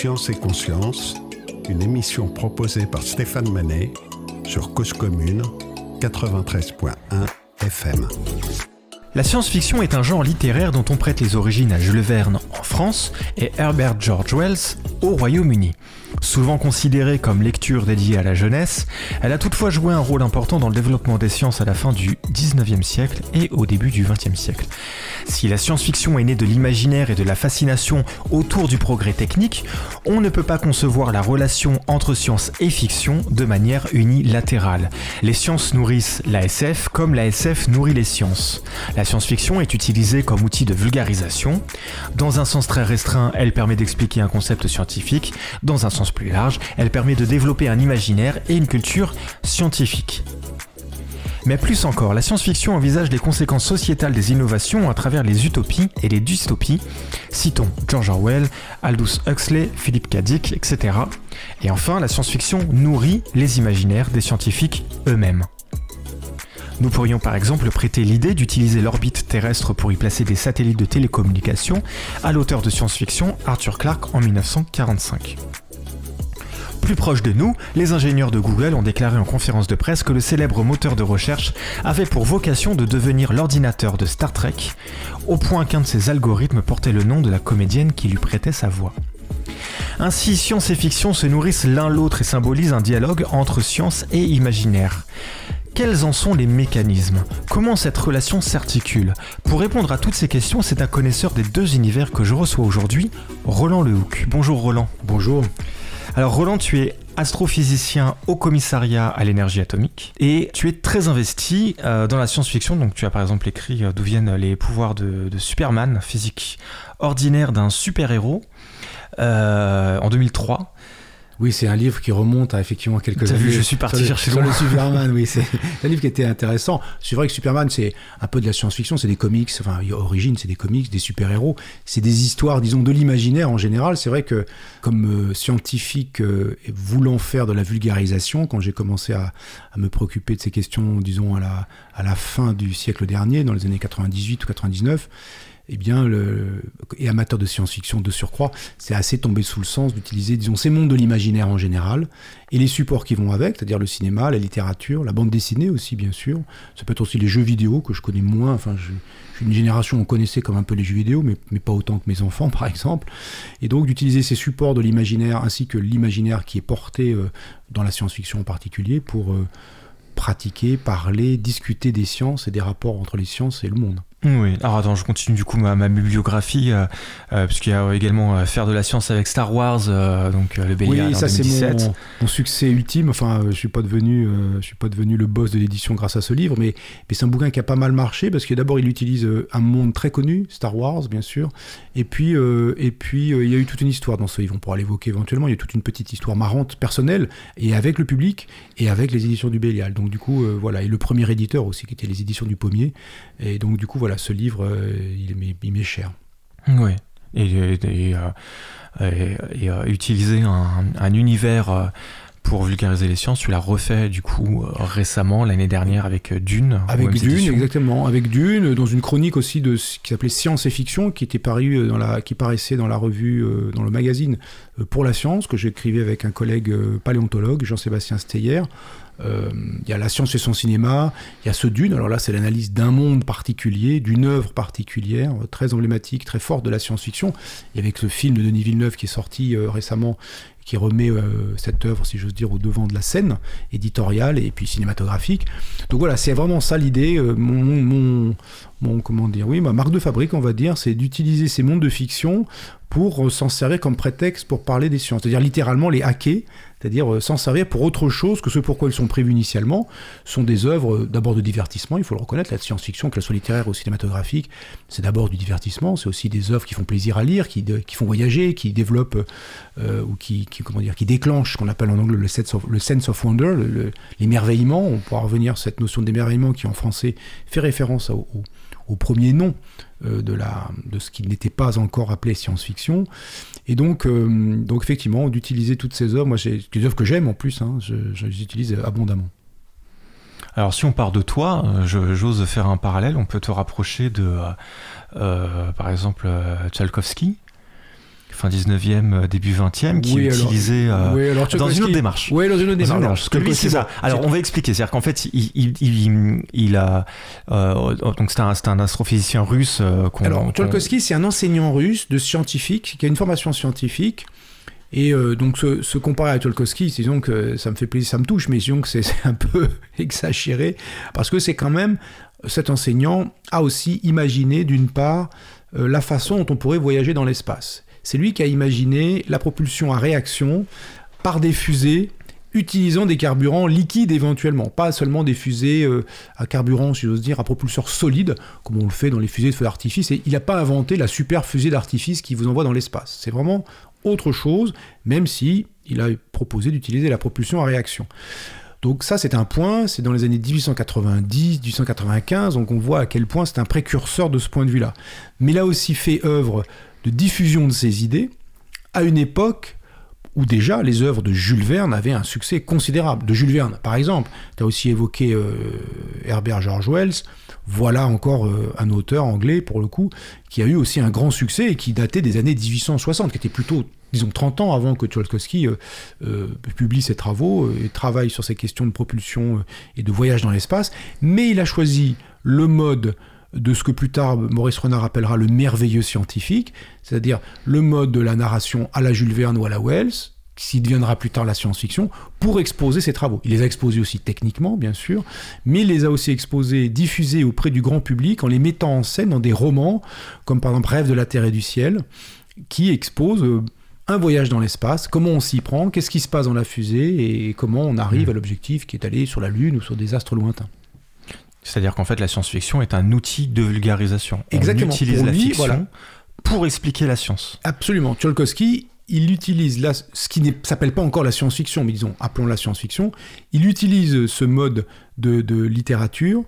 Science et Conscience, une émission proposée par Stéphane Manet sur Cause Commune 93.1 FM. La science-fiction est un genre littéraire dont on prête les origines à Jules Verne en France et Herbert George Wells au Royaume-Uni. Souvent considérée comme lecture dédiée à la jeunesse, elle a toutefois joué un rôle important dans le développement des sciences à la fin du 19e siècle et au début du 20e siècle. Si la science-fiction est née de l'imaginaire et de la fascination autour du progrès technique, on ne peut pas concevoir la relation entre science et fiction de manière unilatérale. Les sciences nourrissent la SF comme la SF nourrit les sciences. La science-fiction est utilisée comme outil de vulgarisation. Dans un sens très restreint, elle permet d'expliquer un concept scientifique. Dans un sens plus large, elle permet de développer un imaginaire et une culture scientifique. Mais plus encore, la science-fiction envisage les conséquences sociétales des innovations à travers les utopies et les dystopies. Citons George Orwell, Aldous Huxley, Philip K. Etc. Et enfin, la science-fiction nourrit les imaginaires des scientifiques eux-mêmes. Nous pourrions par exemple prêter l'idée d'utiliser l'orbite terrestre pour y placer des satellites de télécommunication à l'auteur de science-fiction Arthur Clarke en 1945. Plus proche de nous, les ingénieurs de Google ont déclaré en conférence de presse que le célèbre moteur de recherche avait pour vocation de devenir l'ordinateur de Star Trek, au point qu'un de ses algorithmes portait le nom de la comédienne qui lui prêtait sa voix. Ainsi, science et fiction se nourrissent l'un l'autre et symbolisent un dialogue entre science et imaginaire. Quels en sont les mécanismes? Comment cette relation s'articule? Pour répondre à toutes ces questions, c'est un connaisseur des deux univers que je reçois aujourd'hui, Roland Lehoucq. Bonjour Roland. Bonjour. Alors Roland, tu es astrophysicien au commissariat à l'énergie atomique et tu es très investi euh, dans la science-fiction. Donc tu as par exemple écrit euh, d'où viennent les pouvoirs de, Superman, physique ordinaire d'un super-héros, euh, en 2003. Oui, c'est un livre qui remonte à effectivement quelques années. Vu, je suis parti chercher sur le Superman. oui, c'est un livre qui était intéressant. C'est vrai que Superman, c'est un peu de la science-fiction, c'est des comics. Enfin, origine, c'est des comics, des super-héros. C'est des histoires, disons, de l'imaginaire en général. C'est vrai que comme euh, scientifique euh, voulant faire de la vulgarisation, quand j'ai commencé à, à, me préoccuper de ces questions, disons à la à la fin du siècle dernier, dans les années 98 ou 99 eh bien, et amateur de science-fiction de surcroît, c'est assez tombé sous le sens d'utiliser, disons, ces mondes de l'imaginaire en général, et les supports qui vont avec, c'est-à-dire le cinéma, la littérature, la bande dessinée aussi, bien sûr. Ça peut être aussi les jeux vidéo, que je connais moins, enfin, je, suis une génération où on connaissait comme un peu les jeux vidéo, mais, mais pas autant que mes enfants, par exemple. Et donc, d'utiliser ces supports de l'imaginaire, ainsi que l'imaginaire qui est porté euh, dans la science-fiction en particulier, pour... Euh, pratiquer, parler, discuter des sciences et des rapports entre les sciences et le monde. Oui, alors attends, je continue du coup ma, bibliographie, euh, euh, puisqu'il y a également euh, Faire de la science avec Star Wars, donc le Bélial oui, ça c'est mon, succès ultime. Enfin, je suis pas devenu, je suis pas devenu le boss de l'édition grâce à ce livre, mais, mais c'est un bouquin qui a pas mal marché parce que d'abord il utilise un monde très connu, Star Wars bien sûr, et puis et puis il y a eu toute une histoire dans ce livre. On pourra l'évoquer éventuellement. Il y a toute une petite histoire marrante, personnelle, et avec le public et avec les éditions du Bélial. Donc du coup voilà, et le premier éditeur aussi qui était les éditions du Pommier. Et donc du coup voilà ce livre, euh, il m'est cher. Oui, et, et, euh, utiliser un, univers pour vulgariser les sciences, tu l'as refait du coup récemment l'année dernière avec Dune. Avec Dune, exactement. Avec Dune, dans une chronique aussi de qui s'appelait Science et Fiction, qui était paru dans la, qui paraissait dans la revue, dans le magazine pour la science que j'écrivais avec un collègue paléontologue, Jean-Sébastien Steyer. Euh, il y a La science et son cinéma, il y a ce Dune, alors là c'est l'analyse d'un monde particulier, d'une œuvre particulière, euh, très emblématique, très forte de la science-fiction. Et avec le film de Denis Villeneuve qui est sorti euh, récemment, qui remet cette œuvre, si j'ose dire, au devant de la scène éditoriale et puis cinématographique. Donc voilà, c'est vraiment ça l'idée. mon, mon, comment dire, oui, ma marque de fabrique, on va dire, c'est d'utiliser ces mondes de fiction pour s'en servir comme prétexte pour parler des sciences, c'est-à-dire littéralement les hacker, c'est-à-dire euh, s'en servir pour autre chose que ce pour quoi ils sont prévus initialement, sont des œuvres euh, d'abord de divertissement, il faut le reconnaître, la science-fiction, qu'elle soit littéraire ou cinématographique, c'est d'abord du divertissement, c'est aussi des œuvres qui font plaisir à lire, qui, font voyager, qui développent euh, ou qui, comment dire, qui déclenchent ce qu'on appelle en anglais le sense of, le sense of wonder, l'émerveillement, on pourra revenir sur cette notion d'émerveillement qui en français fait référence au, au premier nom de, la, de ce qui n'était pas encore appelé science-fiction. Et donc, euh, donc effectivement, d'utiliser toutes ces œuvres, moi, c'est des œuvres que j'aime en plus, hein, je, les utilise abondamment. Alors si on part de toi, euh, j'ose faire un parallèle, on peut te rapprocher de, euh, par exemple, Tchalkovsky, fin 19e, début 20e, qui utilisait dans une autre démarche. Oui, dans une autre démarche. c'est ça. Alors, on va expliquer. C'est-à-dire qu'en fait, il, il, il, a. donc, c'est un, un, astrophysicien russe. alors, Tcholkovsky, c'est un enseignant russe de scientifique qui a une formation scientifique et euh, donc se, comparer à Tolkowski, disons que ça me fait plaisir, ça me touche, mais disons que c'est un peu exagéré, parce que c'est quand même, cet enseignant a aussi imaginé d'une part euh, la façon dont on pourrait voyager dans l'espace. C'est lui qui a imaginé la propulsion à réaction par des fusées utilisant des carburants liquides éventuellement, pas seulement des fusées euh, à carburant, si j'ose dire, à propulseur solide, comme on le fait dans les fusées de feu d'artifice. Et il n'a pas inventé la super fusée d'artifice qui vous envoie dans l'espace. C'est vraiment autre chose, même si il a proposé d'utiliser la propulsion à réaction. Donc ça, c'est un point, c'est dans les années 1890, 1895, donc on voit à quel point c'est un précurseur de ce point de vue-là. Mais il a aussi fait œuvre de diffusion de ses idées à une époque où déjà les œuvres de Jules Verne avaient un succès considérable. De Jules Verne, par exemple, tu as aussi évoqué euh, Herbert George Wells, voilà encore euh, un auteur anglais, pour le coup, qui a eu aussi un grand succès et qui datait des années 1860, qui était plutôt, disons, 30 ans avant que Tcholkovsky euh, publie ses travaux et travaille sur ces questions de propulsion et de voyage dans l'espace. Mais il a choisi le mode de ce que plus tard Maurice Renard appellera le merveilleux scientifique, c'est-à-dire le mode de la narration à la Jules Verne ou à la Wells, qui deviendra plus tard la science-fiction, pour exposer ses travaux. Il les a exposés aussi techniquement, bien sûr, mais il les a aussi exposés, diffusés auprès du grand public en les mettant en scène dans des romans, comme par exemple Rêve de la Terre et du Ciel, qui exposent euh, un voyage dans l'espace, comment on s'y prend, qu'est-ce qui se passe dans la fusée et comment on arrive mmh. à l'objectif qui est allé sur la Lune ou sur des astres lointains. C'est-à-dire qu'en fait, la science-fiction est un outil de vulgarisation. Exactement. On utilise la fiction pour expliquer la science. Absolument. Tcholkovsky, il utilise ce qui ne s'appelle pas encore la science-fiction, mais disons, appelons la science-fiction, il utilise ce mode de, littérature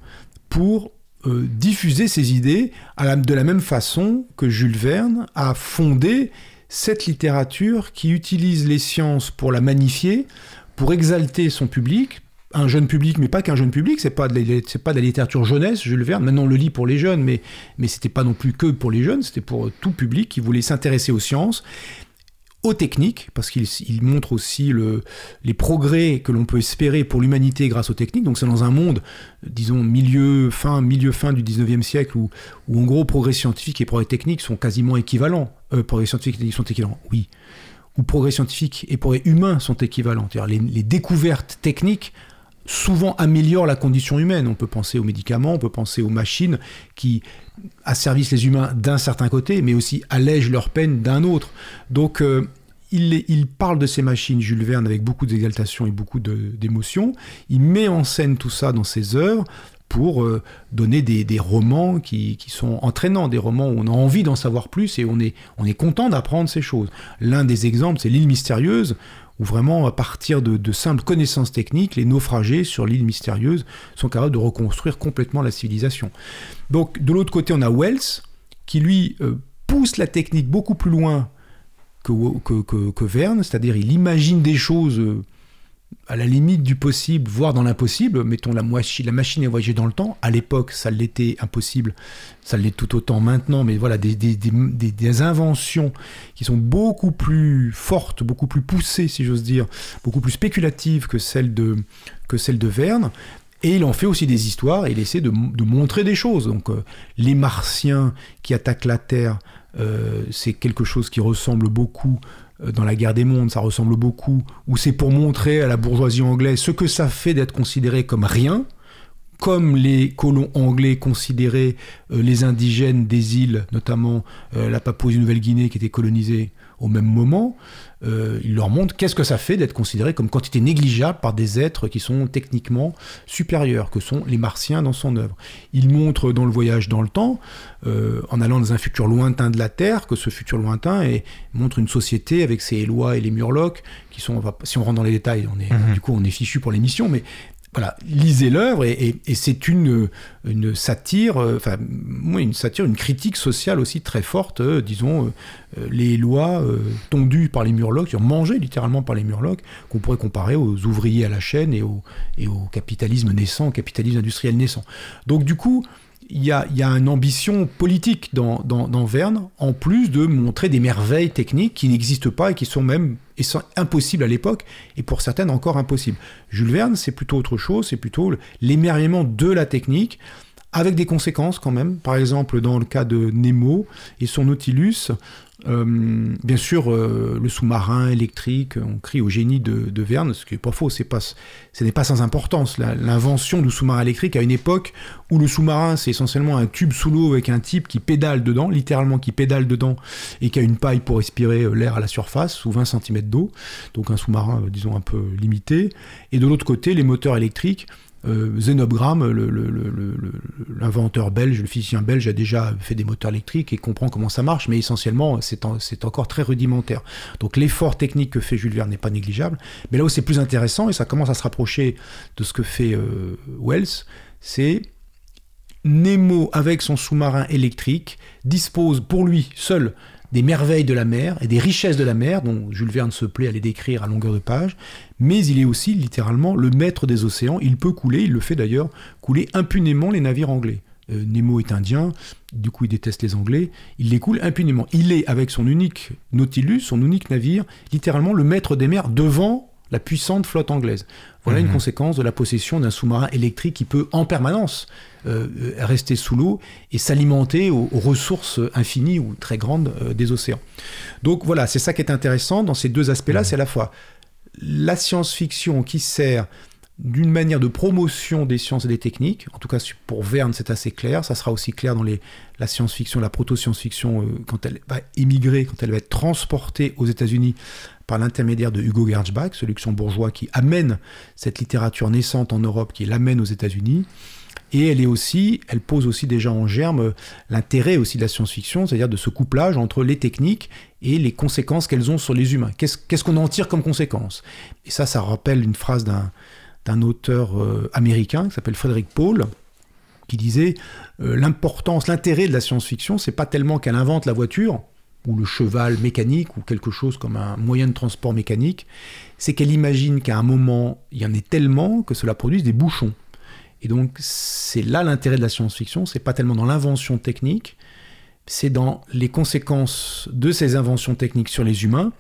pour euh, diffuser ses idées de la même façon que Jules Verne a fondé cette littérature qui utilise les sciences pour la magnifier, pour exalter son public, un jeune public, mais pas qu'un jeune public, c'est pas, pas de la littérature jeunesse, Jules Verne, maintenant on le lit pour les jeunes, mais, mais c'était pas non plus que pour les jeunes, c'était pour tout public qui voulait s'intéresser aux sciences aux techniques, parce qu'il montre aussi le, les progrès que l'on peut espérer pour l'humanité grâce aux techniques. Donc c'est dans un monde, disons, milieu fin, milieu fin du 19e siècle, où, où en gros progrès scientifique et progrès technique sont quasiment équivalents. Euh, progrès scientifique et sont équivalents, oui. Ou progrès scientifique et progrès humain sont équivalents. Les découvertes techniques souvent améliorent la condition humaine. On peut penser aux médicaments, on peut penser aux machines qui asservissent les humains d'un certain côté, mais aussi allègent leur peine d'un autre. Donc euh, il, parle de ces machines, Jules Verne, avec beaucoup d'exaltation et beaucoup d'émotion. Il met en scène tout ça dans ses œuvres pour euh, donner des, romans qui, sont entraînants, des romans où on a envie d'en savoir plus et on est content d'apprendre ces choses. L'un des exemples, c'est L'île mystérieuse, où vraiment, à partir de, simples connaissances techniques, les naufragés sur l'île mystérieuse sont capables de reconstruire complètement la civilisation. Donc, de l'autre côté, on a Wells, qui lui euh, pousse la technique beaucoup plus loin que, que, que Verne, c'est-à-dire il imagine des choses euh, à la limite du possible, voire dans l'impossible. Mettons la, la machine à voyager dans le temps. À l'époque, ça l'était impossible. Ça l'est tout autant maintenant. Mais voilà, des, inventions qui sont beaucoup plus fortes, beaucoup plus poussées, si j'ose dire, beaucoup plus spéculatives que celles de, que celles de Verne. Et il en fait aussi des histoires et il essaie de, montrer des choses. Donc, euh, les Martiens qui attaquent la Terre, euh, c'est quelque chose qui ressemble beaucoup dans la guerre des mondes, ça ressemble beaucoup, où c'est pour montrer à la bourgeoisie anglaise ce que ça fait d'être considéré comme rien, comme les colons anglais considéraient euh, les indigènes des îles, notamment euh, la Papouasie-Nouvelle-Guinée qui était colonisée au même moment, euh, il leur montre qu'est-ce que ça fait d'être considéré comme quantité négligeable par des êtres qui sont techniquement supérieurs, que sont les martiens dans son œuvre. Il montre dans le voyage dans le temps, en allant dans un futur lointain de la Terre, que ce futur lointain et montre une société avec ses lois et les murlocs, qui sont, si on rentre dans les détails, on est, mhm. du coup on est fichu pour l'émission, mais voilà, lisez l'œuvre et, c'est une, une satire, euh, enfin, une satire, une critique sociale aussi très forte, euh, disons, euh, les lois tondues par les murlocs, mangées littéralement par les murlocs, qu'on pourrait comparer aux ouvriers à la chaîne et au, et au capitalisme naissant, au capitalisme industriel naissant. Donc, du coup, il y a, une ambition politique dans, dans, Verne, en plus de montrer des merveilles techniques qui n'existent pas et qui sont même et sont impossibles à l'époque, et pour certaines encore impossibles. Jules Verne, c'est plutôt autre chose, c'est plutôt l'émerveillement de la technique, avec des conséquences quand même. Par exemple, dans le cas de Nemo et son Nautilus, euh, bien sûr, euh, le sous-marin électrique, on crie au génie de, Verne, ce qui n'est pas faux, c'est pas, ce n'est pas sans importance. L'invention du sous-marin électrique à une époque où le sous-marin, c'est essentiellement un tube sous l'eau avec un type qui pédale dedans, littéralement qui pédale dedans, et qui a une paille pour respirer euh, l'air à la surface, sous 20 cm d'eau, donc un sous-marin, disons, un peu limité. Et de l'autre côté, les moteurs électriques euh, l'inventeur belge, le physicien belge, a déjà fait des moteurs électriques et comprend comment ça marche, mais essentiellement, c'est encore très rudimentaire. Donc l'effort technique que fait Jules Verne n'est pas négligeable. Mais là où c'est plus intéressant, et ça commence à se rapprocher de ce que fait euh, Wells, c'est Nemo, avec son sous-marin électrique, dispose pour lui seul des merveilles de la mer et des richesses de la mer, dont Jules Verne se plaît à les décrire à longueur de page, mais il est aussi littéralement le maître des océans. Il peut couler, il le fait d'ailleurs, couler impunément les navires anglais. Euh, Nemo est indien, du coup il déteste les Anglais, il les coule impunément. Il est, avec son unique Nautilus, son unique navire, littéralement le maître des mers devant la puissante flotte anglaise. Voilà une mhm. conséquence de la possession d'un sous-marin électrique qui peut en permanence euh, rester sous l'eau et s'alimenter aux, ressources infinies ou très grandes euh, des océans. Donc voilà, c'est ça qui est intéressant dans ces deux aspects-là, mhm. c'est à la fois la science-fiction qui sert d'une manière de promotion des sciences et des techniques. En tout cas, pour Verne, c'est assez clair. Ça sera aussi clair dans les, la science-fiction, la proto-science-fiction, euh, quand elle va émigrer, quand elle va être transportée aux États-Unis par l'intermédiaire de Hugo Gernsback, ce luxembourgeois qui amène cette littérature naissante en Europe, qui l'amène aux États-Unis. Et elle est aussi, elle pose aussi déjà en germe l'intérêt aussi de la science-fiction, c'est-à-dire de ce couplage entre les techniques et les conséquences qu'elles ont sur les humains. Qu'est-ce qu'on en tire comme conséquence Et ça, ça rappelle une phrase d'un auteur euh, américain qui s'appelle Frédéric Paul, qui disait euh, l'importance, l'intérêt de la science-fiction, c'est pas tellement qu'elle invente la voiture ou le cheval mécanique ou quelque chose comme un moyen de transport mécanique, c'est qu'elle imagine qu'à un moment, il y en ait tellement que cela produise des bouchons. Et donc c'est là l'intérêt de la science-fiction, c'est pas tellement dans l'invention technique, c'est dans les conséquences de ces inventions techniques sur les humains,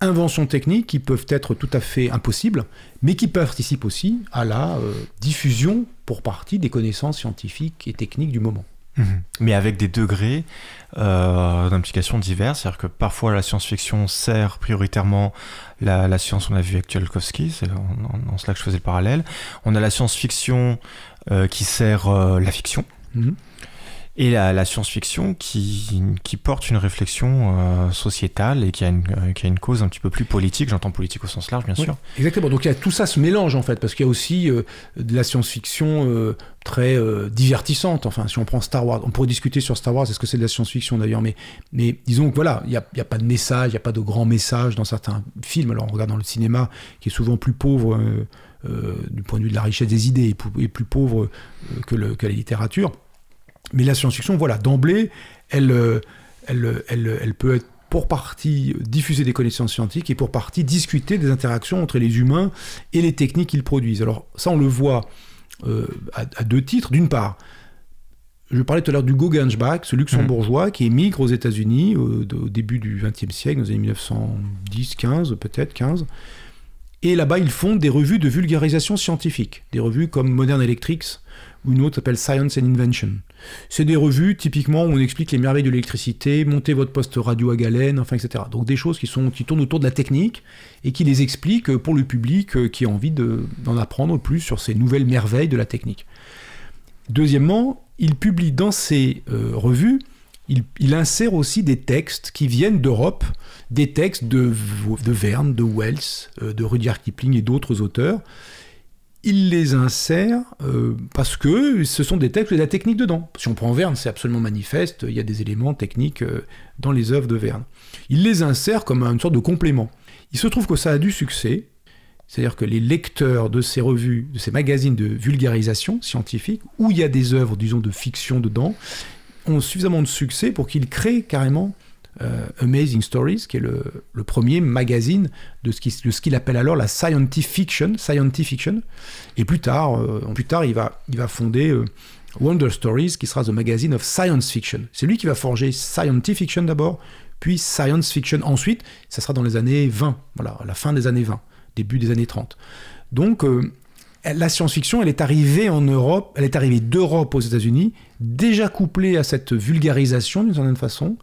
inventions techniques qui peuvent être tout à fait impossibles, mais qui participent aussi à la euh, diffusion pour partie des connaissances scientifiques et techniques du moment. Mhm. Mais avec des degrés euh, d'implication divers, c'est-à-dire que parfois la science-fiction sert prioritairement la, science, on a vu avec Tchalkovsky, c'est en, cela que je faisais le parallèle. On a la science-fiction euh, qui sert euh, la fiction. Mhm et la, science-fiction qui, qui, porte une réflexion euh, sociétale et qui a, une, euh, qui a, une, cause un petit peu plus politique, j'entends politique au sens large bien sûr. exactement, donc il y a tout ça se mélange en fait, parce qu'il y a aussi euh, de la science-fiction très divertissante, enfin si on prend Star Wars, on pourrait discuter sur Star Wars, est-ce que c'est de la science-fiction d'ailleurs, mais, mais disons que voilà, il n'y a, a, pas de message, il n'y a pas de grand message dans certains films, alors on regarde dans le cinéma qui est souvent plus pauvre du point de vue de la richesse des idées et plus, pauvre que, le, que la littérature. Mais la science-fiction, voilà, d'emblée, euh, elle, elle, elle, peut être pour partie diffuser des connaissances scientifiques et pour partie discuter des interactions entre les humains et les techniques qu'ils produisent. Alors ça, on le voit euh, à, deux titres. D'une part, je parlais tout à l'heure du Guggenbach, ce luxembourgeois qui émigre aux États-Unis au, au, début du XXe siècle, dans les années 1910, 15, peut-être 15. Et là-bas, ils font des revues de vulgarisation scientifique, des revues comme Modern Electrics, une autre s'appelle Science and Invention. C'est des revues typiquement où on explique les merveilles de l'électricité, monter votre poste radio à galène, enfin etc. Donc des choses qui, sont, qui tournent autour de la technique et qui les expliquent pour le public euh, qui a envie d'en apprendre plus sur ces nouvelles merveilles de la technique. Deuxièmement, il publie dans ces euh, revues, il, insère aussi des textes qui viennent d'Europe, des textes de, de Verne, de Wells, euh, de Rudyard Kipling et d'autres auteurs, il les insère euh, parce que ce sont des textes et de la technique dedans. Si on prend Verne, c'est absolument manifeste, il y a des éléments techniques euh, dans les œuvres de Verne. Il les insère comme une sorte de complément. Il se trouve que ça a du succès, c'est-à-dire que les lecteurs de ces revues, de ces magazines de vulgarisation scientifique, où il y a des œuvres, disons, de fiction dedans, ont suffisamment de succès pour qu'ils créent carrément euh, Amazing Stories, qui est le, premier magazine de ce qu'il appelle alors la scientific fiction, fiction. Et plus tard, euh, plus tard il, va, il va fonder euh, Wonder Stories, qui sera The Magazine of Science Fiction. C'est lui qui va forger Scientific Fiction d'abord, puis Science Fiction ensuite. Ça sera dans les années 20, voilà, à la fin des années 20, début des années 30. Donc, la science-fiction, elle est arrivée en Europe, elle est arrivée d'Europe aux États-Unis, déjà couplée à cette vulgarisation d'une certaine façon.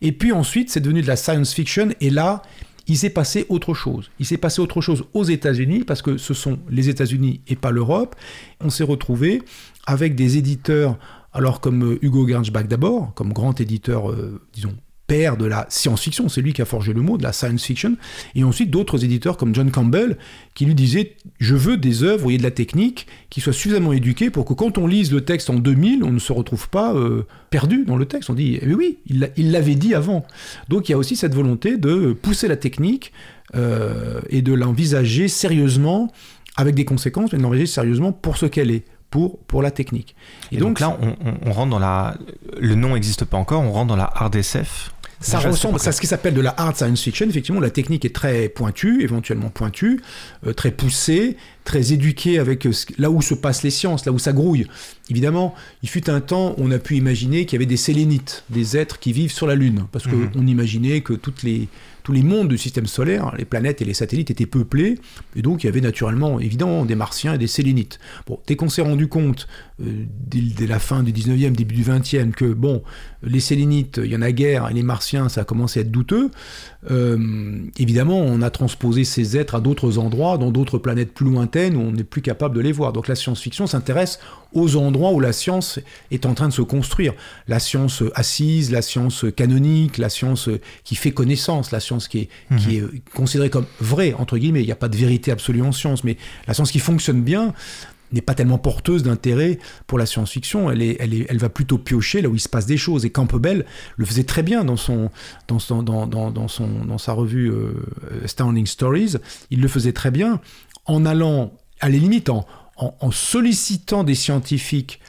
Et puis ensuite, c'est devenu de la science-fiction, et là, il s'est passé autre chose. Il s'est passé autre chose aux États-Unis, parce que ce sont les États-Unis et pas l'Europe. On s'est retrouvé avec des éditeurs, alors comme euh, Hugo Gernsback d'abord, comme grand éditeur, euh, disons, père de la science-fiction, c'est lui qui a forgé le mot, de la science fiction, et ensuite d'autres éditeurs comme John Campbell, qui lui disaient, je veux des œuvres, voyez, de la technique, qui soient suffisamment éduquées pour que quand on lise le texte en 2000, on ne se retrouve pas euh, perdu dans le texte. On dit, eh oui, il l'avait dit avant. Donc il y a aussi cette volonté de pousser la technique euh, et de l'envisager sérieusement, avec des conséquences, mais de l'envisager sérieusement pour ce qu'elle est pour, pour la technique. Et, donc, là, on, rentre dans la... Le nom n'existe pas encore, on rentre dans la hard SF ça ressemble à ce qui s'appelle de la hard science fiction. Effectivement, la technique est très pointue, éventuellement pointue, euh, très poussée, très éduquée avec euh, là où se passent les sciences, là où ça grouille. Évidemment, il fut un temps où on a pu imaginer qu'il y avait des sélénites, des êtres qui vivent sur la Lune, parce qu'on mhm. imaginait que toutes les, tous les mondes du système solaire, les planètes et les satellites étaient peuplés, et donc il y avait naturellement, évidemment, des martiens et des sélénites. Bon, dès qu'on s'est rendu compte, euh, dès, la fin du 19e, début du 20e, que, bon, les sélénites, il y en a guère, et les martiens, ça a commencé à être douteux, euh, évidemment, on a transposé ces êtres à d'autres endroits, dans d'autres planètes plus lointaines, où on n'est plus capable de les voir. Donc la science-fiction s'intéresse aux endroits où la science est en train de se construire. La science assise, la science canonique, la science qui fait connaissance, la science qui est, qui mhm. est considérée comme vraie, entre guillemets. Il n'y a pas de vérité absolue en science, mais la science qui fonctionne bien n'est pas tellement porteuse d'intérêt pour la science-fiction. Elle, va plutôt piocher là où il se passe des choses. Et Campbell le faisait très bien dans, sa revue euh, Astounding Stories. Il le faisait très bien en allant, à la limite, en, en, sollicitant des scientifiques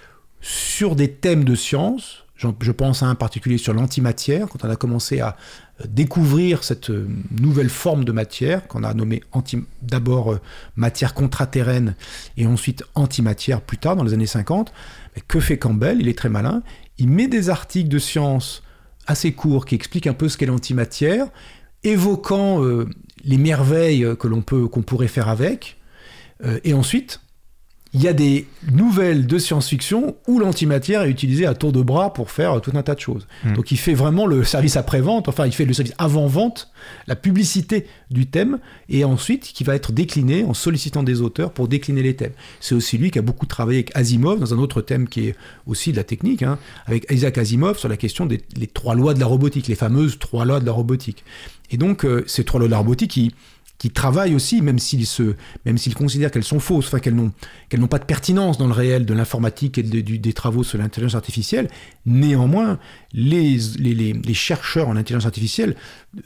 sur des thèmes de science, je pense à un particulier sur l'antimatière, quand on a commencé à euh, découvrir cette euh, nouvelle forme de matière, qu'on a nommée d'abord euh, matière contraterrène et ensuite antimatière plus tard, dans les années 50. que fait Campbell? Il est très malin. Il met des articles de science assez courts qui expliquent un peu ce qu'est l'antimatière, évoquant les merveilles que l'on peut, qu'on pourrait faire avec, et ensuite il y a des nouvelles de science-fiction où l'antimatière est utilisée à tour de bras pour faire tout un tas de choses. Hmm. Donc il fait vraiment le service après-vente, enfin il fait le service avant-vente, la publicité du thème, et ensuite qui va être décliné en sollicitant des auteurs pour décliner les thèmes. C'est aussi lui qui a beaucoup travaillé avec Asimov dans un autre thème qui est aussi de la technique, hein, avec Isaac Asimov sur la question des trois lois de la robotique, les fameuses trois lois de la robotique. Et donc euh, ces trois lois de la robotique, qui qui travaillent aussi, même s'ils se, même s'ils considèrent qu'elles sont fausses, enfin qu'elles n'ont, qu'elles n'ont pas de pertinence dans le réel de l'informatique et des travaux sur l'intelligence artificielle. Néanmoins, les, chercheurs en intelligence artificielle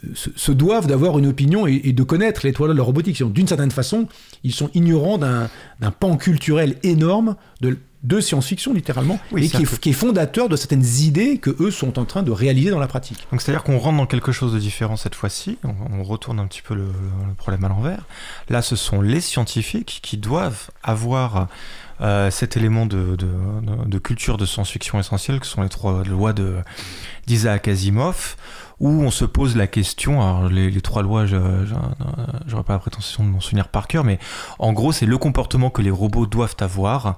euh, se, doivent d'avoir une opinion et, de connaître les toiles de la robotique. D'une certaine façon, ils sont ignorants d'un, d'un pan culturel énorme de de science-fiction littéralement, et qui est, fondateur de certaines idées que eux sont en train de réaliser dans la pratique. Donc c'est-à-dire qu'on rentre dans quelque chose de différent cette fois-ci, on, retourne un petit peu le, problème à l'envers. Là, ce sont les scientifiques qui doivent avoir euh, cet élément de, de, culture de science-fiction essentielle, que sont les trois lois d'Isaac Asimov, où on se pose la question, alors les, trois lois, je n'aurais pas la prétention de m'en souvenir par cœur, mais en gros, c'est le comportement que les robots doivent avoir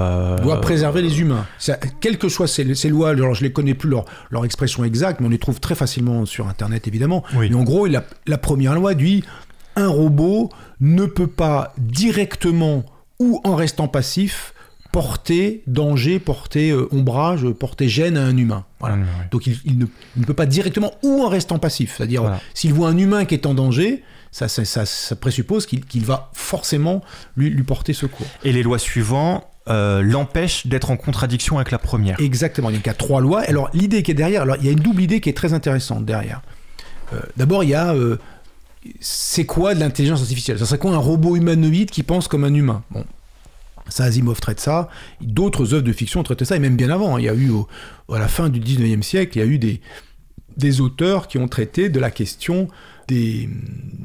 euh... doit préserver les humains. Ça, quelles que soient ces, ces, lois, alors je les connais plus leur, leur, expression exacte, mais on les trouve très facilement sur Internet évidemment. Mais en gros, la, la première loi dit un robot ne peut pas directement ou en restant passif porter danger, porter euh, ombrage, porter gêne à un humain. Voilà. Donc il, il, ne, il, ne, peut pas directement ou en restant passif. C'est-à-dire, s'il voit un humain qui est en danger, ça, ça, ça, ça présuppose qu'il va forcément lui, lui porter secours. Et les lois suivantes euh, l'empêche d'être en contradiction avec la première. Exactement, il y a trois lois. Alors l'idée qui est derrière, alors il y a une double idée qui est très intéressante derrière. Euh, d'abord, il y a euh, c'est quoi de l'intelligence artificielle? Ça serait quoi un robot humanoïde qui pense comme un humain? Bon, ça, Asimov traite ça. D'autres œuvres de fiction traitent ça, et même bien avant. Hein. Il y a eu, à la fin du 19e siècle, il y a eu des, des auteurs qui ont traité de la question des,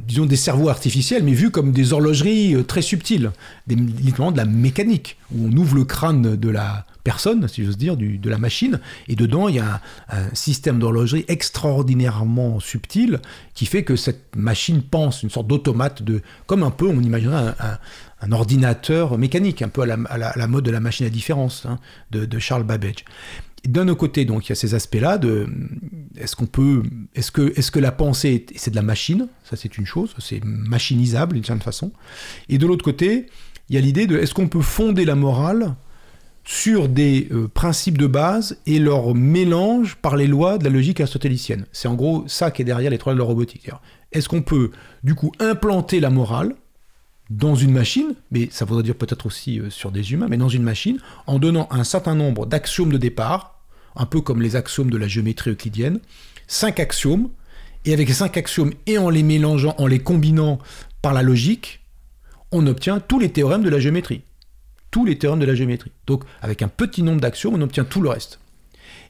disons, des cerveaux artificiels, mais vus comme des horlogeries euh, très subtiles, des, littéralement de la mécanique, où on ouvre le crâne de la personne, si j'ose dire, de la machine. Et dedans, il y a un, système d'horlogerie extraordinairement subtil qui fait que cette machine pense, une sorte d'automate, de, comme un peu, on imaginerait un, un ordinateur mécanique, un peu à la, mode de la machine à différence hein, de, Charles Babbage. D'un côté, donc, il y a ces aspects-là est-ce qu'on peut, est-ce que, est-ce que la pensée, c'est de la machine? Ça, c'est une chose, c'est machinisable d'une certaine façon. Et de l'autre côté, il y a l'idée de est-ce qu'on peut fonder la morale sur des euh, principes de base et leur mélange par les lois de la logique aristotélicienne? C'est en gros ça qui est derrière les trois de la robotique. Est-ce qu'on peut, du coup, implanter la morale dans une machine, mais ça voudrait dire peut-être aussi euh, sur des humains, mais dans une machine, en donnant un certain nombre d'axiomes de départ, un peu comme les axiomes de la géométrie euclidienne, cinq axiomes, et avec ces cinq axiomes, et en les mélangeant, en les combinant par la logique, on obtient tous les théorèmes de la géométrie. Tous les théorèmes de la géométrie. Donc, avec un petit nombre d'axiomes, on obtient tout le reste.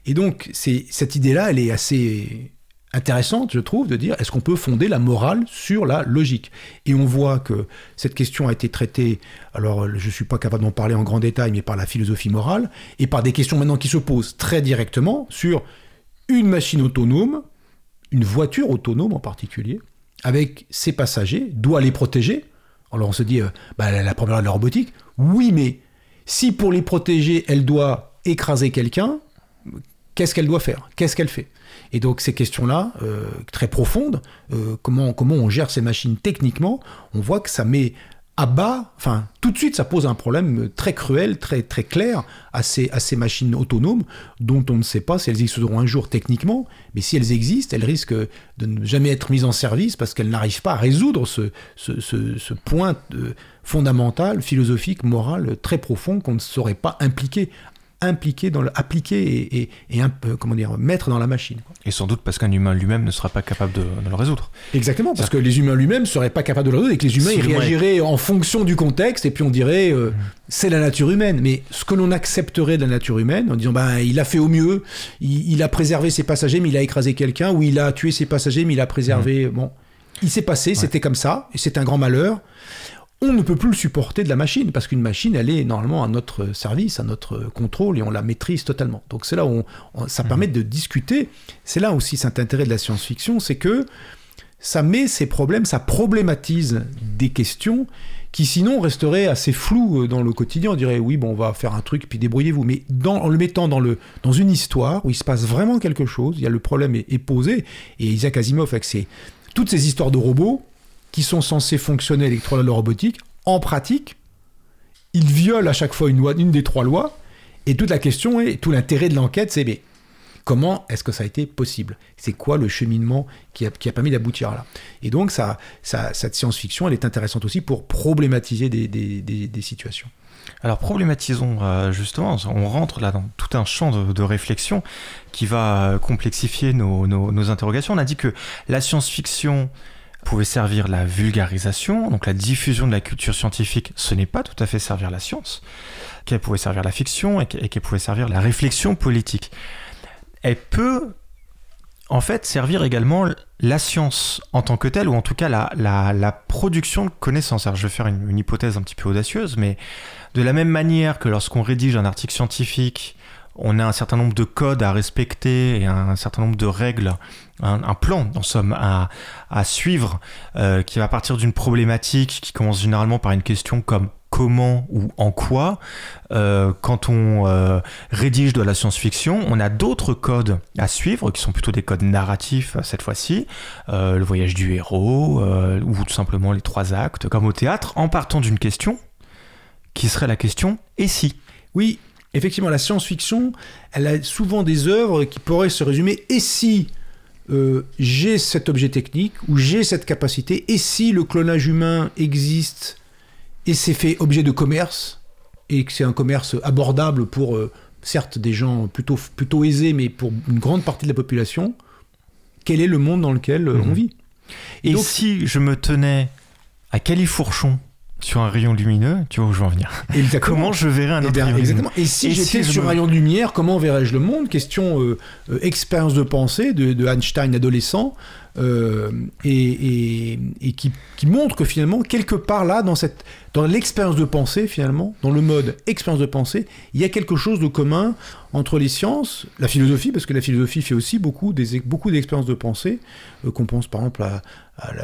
Et donc, cette idée-là, elle est assez intéressante, je trouve, de dire est-ce qu'on peut fonder la morale sur la logique? Et on voit que cette question a été traitée, alors je ne suis pas capable d'en parler en grand détail, mais par la philosophie morale, et par des questions maintenant qui se posent très directement sur une machine autonome, une voiture autonome en particulier, avec ses passagers, doit les protéger. Alors on se dit, euh, bah, la première de la robotique, oui, mais si pour les protéger, elle doit écraser quelqu'un, qu'est-ce qu'elle doit faire? Qu'est-ce qu'elle fait? Et donc ces questions-là, euh, très profondes, euh, comment, comment on gère ces machines techniquement, on voit que ça met à bas, enfin tout de suite ça pose un problème très cruel, très, très clair à ces, à ces machines autonomes dont on ne sait pas si elles existeront un jour techniquement, mais si elles existent, elles risquent de ne jamais être mises en service parce qu'elles n'arrivent pas à résoudre ce, ce, point euh, fondamental, philosophique, moral, très profond qu'on ne saurait pas impliquer impliquer dans le, appliquer et, et, et, un peu, comment dire, mettre dans la machine. Et sans doute parce qu'un humain lui-même ne sera pas capable de, de le résoudre. Exactement, parce que les humains lui-même ne seraient pas capables de le résoudre et que les humains ils réagiraient en fonction du contexte et puis on dirait euh, mmh. c'est la nature humaine. Mais ce que l'on accepterait de la nature humaine en disant ben il a fait au mieux, il, il a préservé ses passagers mais il a écrasé quelqu'un ou il a tué ses passagers mais il a préservé. Mmh. Bon, il s'est passé, ouais. c'était comme ça et c'est un grand malheur on ne peut plus le supporter de la machine, parce qu'une machine, elle est normalement à notre service, à notre contrôle, et on la maîtrise totalement. Donc c'est là où on, ça mmh. permet de discuter, c'est là aussi cet intérêt de la science-fiction, c'est que ça met ces problèmes, ça problématise des questions qui sinon resteraient assez floues dans le quotidien. On dirait oui, bon, on va faire un truc, puis débrouillez-vous. Mais dans, en le mettant dans, le, dans une histoire où il se passe vraiment quelque chose, il y a le problème est, est posé, et Isaac Asimov, avec ses, toutes ces histoires de robots, qui sont censés fonctionner avec trois lois robotiques, en pratique, ils violent à chaque fois une, loi, une des trois lois, et toute la question est, tout l'intérêt de l'enquête, c'est comment est-ce que ça a été possible? C'est quoi le cheminement qui a, qui a permis d'aboutir là? Et donc, ça, cette science-fiction, elle est intéressante aussi pour problématiser des, situations. Alors problématisons euh, justement, on rentre là dans tout un champ de, réflexion qui va complexifier nos, nos, nos, interrogations. On a dit que la science-fiction pouvait servir la vulgarisation, donc la diffusion de la culture scientifique, ce n'est pas tout à fait servir la science, qu'elle pouvait servir la fiction et qu'elle pouvait servir la réflexion politique. Elle peut en fait servir également la science en tant que telle, ou en tout cas la, la, production de connaissances. Alors je vais faire une, hypothèse un petit peu audacieuse, mais de la même manière que lorsqu'on rédige un article scientifique, on a un certain nombre de codes à respecter et un certain nombre de règles, un, plan en somme à, suivre euh, qui va partir d'une problématique qui commence généralement par une question comme comment ou en quoi. Euh, quand on euh, rédige de la science-fiction, on a d'autres codes à suivre qui sont plutôt des codes narratifs cette fois-ci, le voyage du héros ou tout simplement les trois actes, comme au théâtre, en partant d'une question qui serait la question et si? Oui, effectivement, la science-fiction, elle a souvent des œuvres qui pourraient se résumer et si euh, j'ai cet objet technique ou j'ai cette capacité et si le clonage humain existe et c'est fait objet de commerce et que c'est un commerce abordable pour euh, certes des gens plutôt plutôt aisés mais pour une grande partie de la population quel est le monde dans lequel euh, mmh. on vit? Et, et donc, si je me tenais à califourchon sur un rayon lumineux, tu vois où je veux en venir. Exactement. Comment je verrais un Eh autre rayon exactement. Et si j'étais si sur me- un rayon de lumière, comment verrais-je le monde? Question euh, euh, expérience de pensée de, de Einstein adolescent, euh, et, et- et qui, qui montre que finalement, quelque part là, dans, cette, dans l'expérience de pensée, finalement, dans le mode expérience de pensée, il y a quelque chose de commun entre les sciences, la philosophie, parce que la philosophie fait aussi beaucoup, des, beaucoup d'expériences de pensée, qu'on pense par exemple à,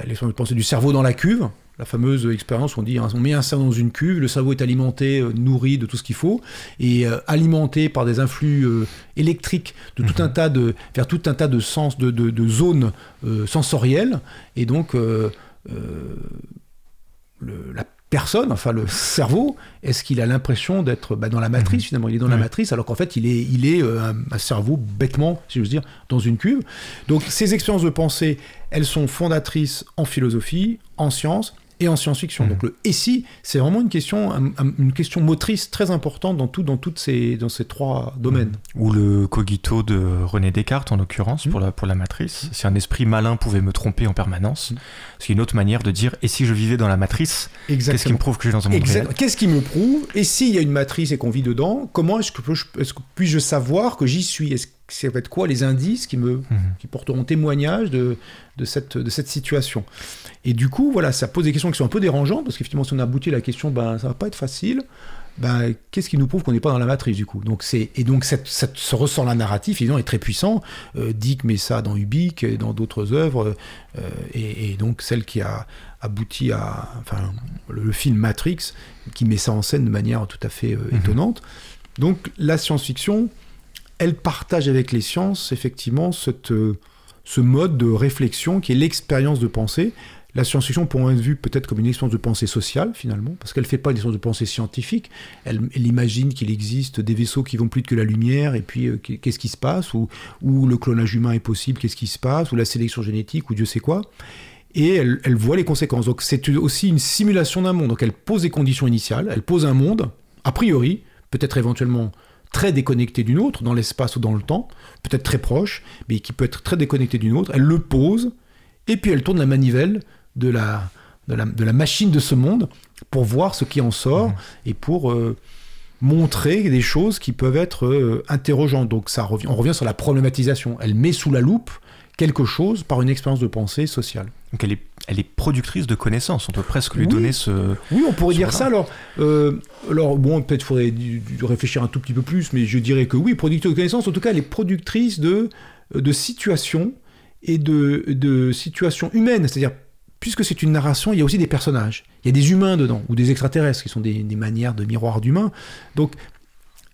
l'expérience de pensée du cerveau dans la cuve, la fameuse expérience où on dit hein, on met un cerveau dans une cuve, le cerveau est alimenté, euh, nourri de tout ce qu'il faut, et euh, alimenté par des influx euh, électriques de tout un tas de, vers tout un tas de sens, de, de- de zones euh, sensorielles, et donc le- la personne, enfin le cerveau, est-ce qu'il a l'impression d'être bah, dans la matrice finalement? Il est dans la matrice alors qu'en fait il est, il est un, un cerveau bêtement, si j'ose dire, dans une cuve. Donc ces expériences de pensée, elles sont fondatrices en philosophie, en sciences et en science-fiction. Mhm. Donc le et si, c'est vraiment une question, un- un- une question motrice très importante dans, tout, dans, toutes ces, dans ces trois domaines. Ou le cogito de René Descartes, en l'occurrence, pour, la, pour la matrice. Si un esprit malin pouvait me tromper en permanence, c'est une autre manière de dire et si je vivais dans la matrice, qu'est-ce qui me prouve que je suis dans un monde réel Qu'est-ce qui me prouve? Et s'il y a une matrice et qu'on vit dedans, comment est-ce que, je- est-ce que puis-je savoir que j'y suis? Est-ce ça va être quoi les indices qui me Mhm. qui porteront témoignage de, de, cette, de cette situation Et du coup, voilà, ça pose des questions qui sont un peu dérangeantes parce qu'effectivement, si on aboutit à la question, ben ça va pas être facile. Ben, qu'est-ce qui nous prouve qu'on n'est pas dans la matrice du coup? Donc c'est et donc cette, cette- ce ressort-là narratif évidemment est très puissant. Euh, Dick met ça dans Ubik et dans d'autres œuvres euh, et, et donc celle qui a abouti à enfin le, le film Matrix qui met ça en scène de manière tout à fait euh, Mhm. étonnante. Donc la science-fiction, elle partage avec les sciences effectivement cette, euh, ce mode de réflexion qui est l'expérience de pensée. La science-fiction pourrait être vue peut-être comme une expérience de pensée sociale finalement, parce qu'elle ne fait pas une expérience de pensée scientifique. Elle, imagine qu'il existe des vaisseaux qui vont plus vite que la lumière, et puis euh, qu'est-ce qui se passe, ou, ou le clonage humain est possible, qu'est-ce qui se passe, ou la sélection génétique, ou Dieu sait quoi. Et elle, elle voit les conséquences. Donc c'est aussi une simulation d'un monde. Donc elle pose des conditions initiales, elle pose un monde, a priori, peut-être éventuellement très déconnecté d'une autre, dans l'espace ou dans le temps, peut-être très proche, mais qui peut être très déconnecté d'une autre. Elle le pose, et puis elle tourne la manivelle de la, de la, de la machine de ce monde pour voir ce qui en sort Mhm. et pour euh, montrer des choses qui peuvent être euh, interrogeantes. Donc ça revient, on revient sur la problématisation. Elle met sous la loupe quelque chose par une expérience de pensée sociale. Donc elle est, elle est productrice de connaissances, on peut presque lui Oui. donner ce... Oui, on pourrait dire ça. Alors, euh, alors bon, peut-être faudrait réfléchir un tout petit peu plus, mais je dirais que oui, productrice de connaissances, en tout cas, elle est productrice de, de situations et de, de situations humaines. C'est-à-dire, puisque c'est une narration, il y a aussi des personnages. Il y a des humains dedans, ou des extraterrestres, qui sont des, des manières de miroir d'humains. Donc,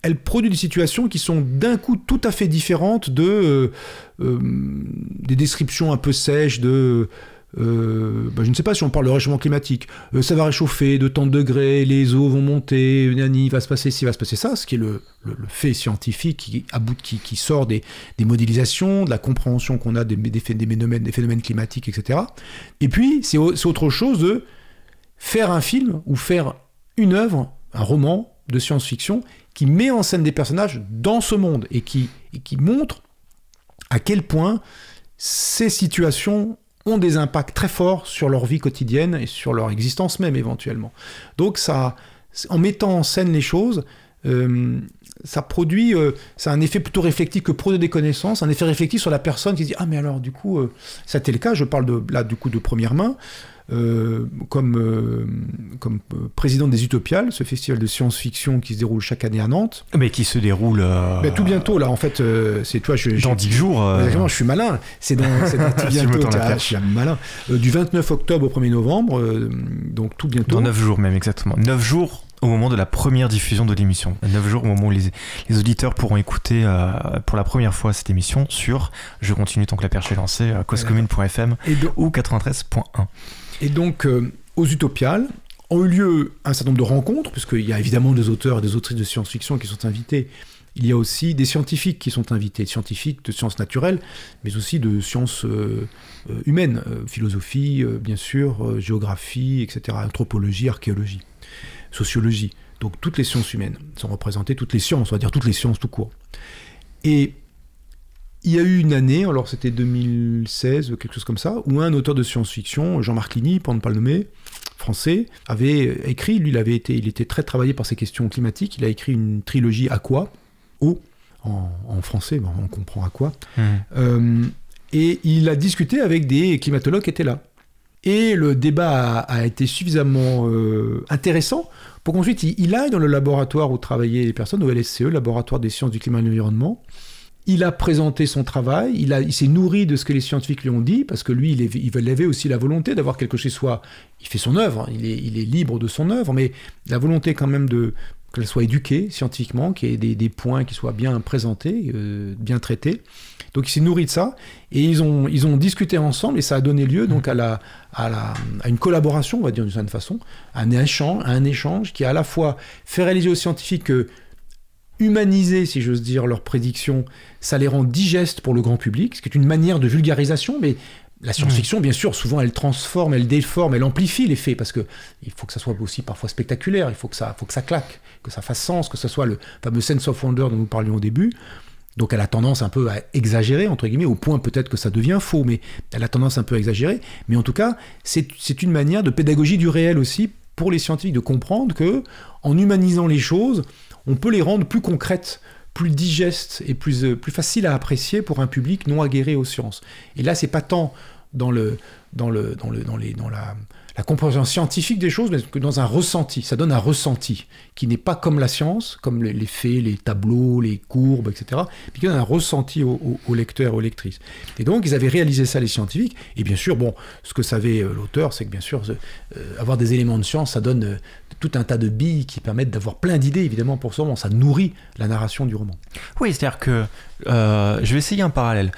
elle produit des situations qui sont d'un coup tout à fait différentes de euh, euh, des descriptions un peu sèches de euh, bah, je ne sais pas si on parle de réchauffement climatique. Euh, ça va réchauffer de tant de degrés, les eaux vont monter, nani, va se passer ci, va se passer ça, ce qui est le, fait scientifique qui, about- qui, sort des, modélisations, de la compréhension qu'on a des, des, phé- des phénomènes, climatiques, etc. Et puis, c'est au- c'est autre chose de faire un film ou faire une œuvre, un roman de science-fiction qui met en scène des personnages dans ce monde et qui montre à quel point ces situations ont des impacts très forts sur leur vie quotidienne et sur leur existence même éventuellement. Donc ça, en mettant en scène les choses, euh, ça produit, euh, ça a un effet plutôt réflectif que produire des connaissances, un effet réflectif sur la personne qui dit ah mais alors du coup euh, ça a été le cas, je parle de là du coup de première main. Euh, comme, euh, comme euh, président des Utopiales, ce festival de science-fiction qui se déroule chaque année à Nantes. Mais qui se déroule... euh, Ben, tout bientôt, là, en fait, c'est toi, je, Dans 10 jours... Exactement, je suis malin. C'est dans, dans tout bientôt. je suis malin. Du 29 octobre au 1er novembre, donc tout bientôt. Dans 9 jours même, exactement. 9 jours au moment de la première diffusion de l'émission. 9 jours au moment où les, les auditeurs pourront écouter euh, pour la première fois cette émission sur Je continue tant que la perche est lancée, causecommune.fm ou 93.1. et donc, euh, aux Utopiales, ont eu lieu un certain nombre de rencontres, puisqu'il y a évidemment des auteurs et des autrices de science-fiction qui sont invités. Il y a aussi des scientifiques qui sont invités, scientifiques de sciences naturelles, mais aussi de sciences euh, euh, humaines, philosophie, bien sûr, géographie, etc., anthropologie, archéologie, sociologie. Donc toutes les sciences humaines sont représentées, toutes les sciences, on va dire toutes les sciences tout court. Et il y a eu une année, alors c'était 2016, quelque chose comme ça, où un auteur de science-fiction, Jean-Marc Ligny, pour ne pas le nommer, français, avait écrit, lui il, avait été, il était très travaillé par ces questions climatiques, il a écrit une trilogie à quoi? Eau, en, français, on comprend à quoi. Mmh. Euh, et il a discuté avec des climatologues qui étaient là. Et le débat a, été suffisamment euh, intéressant pour qu'ensuite il, il, aille dans le laboratoire où travaillaient les personnes, au LSCE, Laboratoire des sciences du climat et de l'environnement, il a présenté son travail, il, il s'est nourri de ce que les scientifiques lui ont dit, parce que lui, il, il avait aussi la volonté d'avoir quelque chose chez soi. Il fait son œuvre, il est, il est libre de son œuvre, mais la volonté quand même de qu'elle soit éduquée scientifiquement, qu'il y ait des, des, points qui soient bien présentés, euh, bien traités. Donc il s'est nourri de ça, et ils ont, ils ont discuté ensemble, et ça a donné lieu donc à, la, à, la, à une collaboration, on va dire d'une certaine façon, à un échange, à un échange qui a à la fois fait réaliser aux scientifiques que humaniser, si j'ose dire, leurs prédictions, ça les rend digestes pour le grand public, ce qui est une manière de vulgarisation, mais la science-fiction, bien sûr, souvent elle transforme, elle déforme, elle amplifie les faits, parce que il faut que ça soit aussi parfois spectaculaire, il faut que ça, faut que ça claque, que ça fasse sens, que ce soit le fameux sense of wonder dont nous parlions au début. Donc elle a tendance un peu à exagérer, entre guillemets, au point peut-être que ça devient faux, mais elle a tendance un peu à exagérer. Mais en tout cas, c'est une manière de pédagogie du réel aussi pour les scientifiques de comprendre que, en humanisant les choses, on peut les rendre plus concrètes, plus digestes et plus, euh, plus faciles à apprécier pour un public non aguerré aux sciences. Et là, c'est pas tant dans, le, dans, le, dans, le, dans, les, dans la, la compréhension scientifique des choses, mais que dans un ressenti. Ça donne un ressenti qui n'est pas comme la science, comme les, faits, les tableaux, les courbes, etc., mais qui donne un ressenti aux au, lecteurs et aux lectrices. Et donc, ils avaient réalisé ça, les scientifiques. Et bien sûr, bon, ce que savait euh, l'auteur, c'est que bien sûr, euh, avoir des éléments de science, ça donne euh, tout un tas de billes qui permettent d'avoir plein d'idées, évidemment, pour ce roman. Ça nourrit la narration du roman. Oui, c'est-à-dire que je vais essayer un parallèle.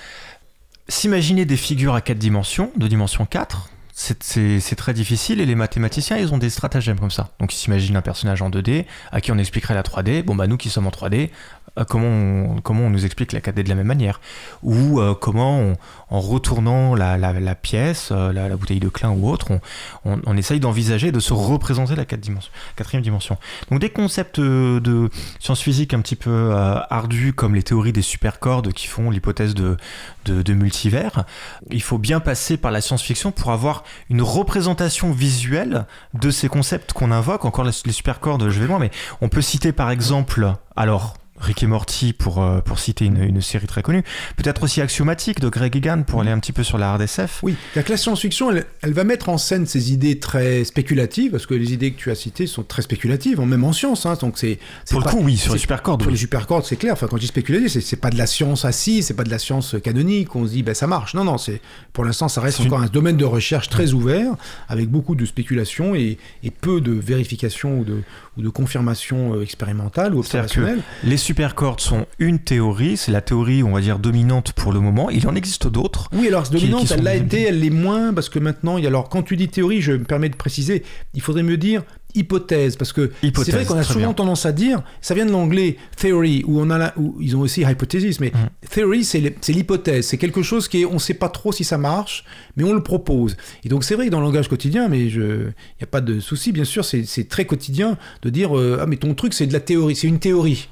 S'imaginer des figures à quatre dimensions, de dimension 4, c'est très difficile et les mathématiciens ils ont des stratagèmes comme ça. Donc ils s'imaginent un personnage en 2D à qui on expliquerait la 3D. Bon bah nous qui sommes en 3D, euh, comment on, comment on nous explique la 4D de la même manière? Ou euh, comment, en retournant la, pièce, euh, la, bouteille de clin ou autre, on, essaye d'envisager de se représenter la 4 dimension, quatrième dimension. Donc des concepts de sciences physiques un petit peu ardus comme les théories des supercordes qui font l'hypothèse de, de, multivers, il faut bien passer par la science-fiction pour avoir une représentation visuelle de ces concepts qu'on invoque. Encore les supercordes, je vais loin, mais on peut citer par exemple, alors Rick et Morty pour, euh, pour citer une, une, série très connue. Peut-être aussi Axiomatique de Greg Egan pour aller un petit peu sur la hard SF. Oui, la science-fiction, elle, elle, va mettre en scène ces idées très spéculatives, parce que les idées que tu as citées sont très spéculatives, même en science. Hein, donc c'est, pour pas, le coup, oui, sur les supercordes. Sur oui. les supercordes, c'est clair. Enfin, quand je dis spéculatif, c'est, c'est pas de la science assise, c'est pas de la science canonique, on se dit, ben ça marche. Non, non, c'est, pour l'instant, ça reste encore une... un domaine de recherche très ouvert, avec beaucoup de spéculation et, et peu de vérification ou de, ou de confirmation expérimentale ou observationnelle. Les supercordes sont une théorie, c'est la théorie, on va dire, dominante pour le moment. Il en existe d'autres. Oui, alors dominante, qui, qui elle l'a été, elle l'est moins, parce que maintenant, il alors quand tu dis théorie, je me permets de préciser, il faudrait me dire hypothèse parce que c'est vrai qu'on a souvent bien. tendance à dire ça vient de l'anglais theory où on a la, où ils ont aussi hypothesis mais mm. theory c'est l'hypothèse c'est quelque chose qui est, on sait pas trop si ça marche mais on le propose et donc c'est vrai que dans le langage quotidien mais il y a pas de souci bien sûr c'est très quotidien de dire euh, ah mais ton truc c'est de la théorie c'est une théorie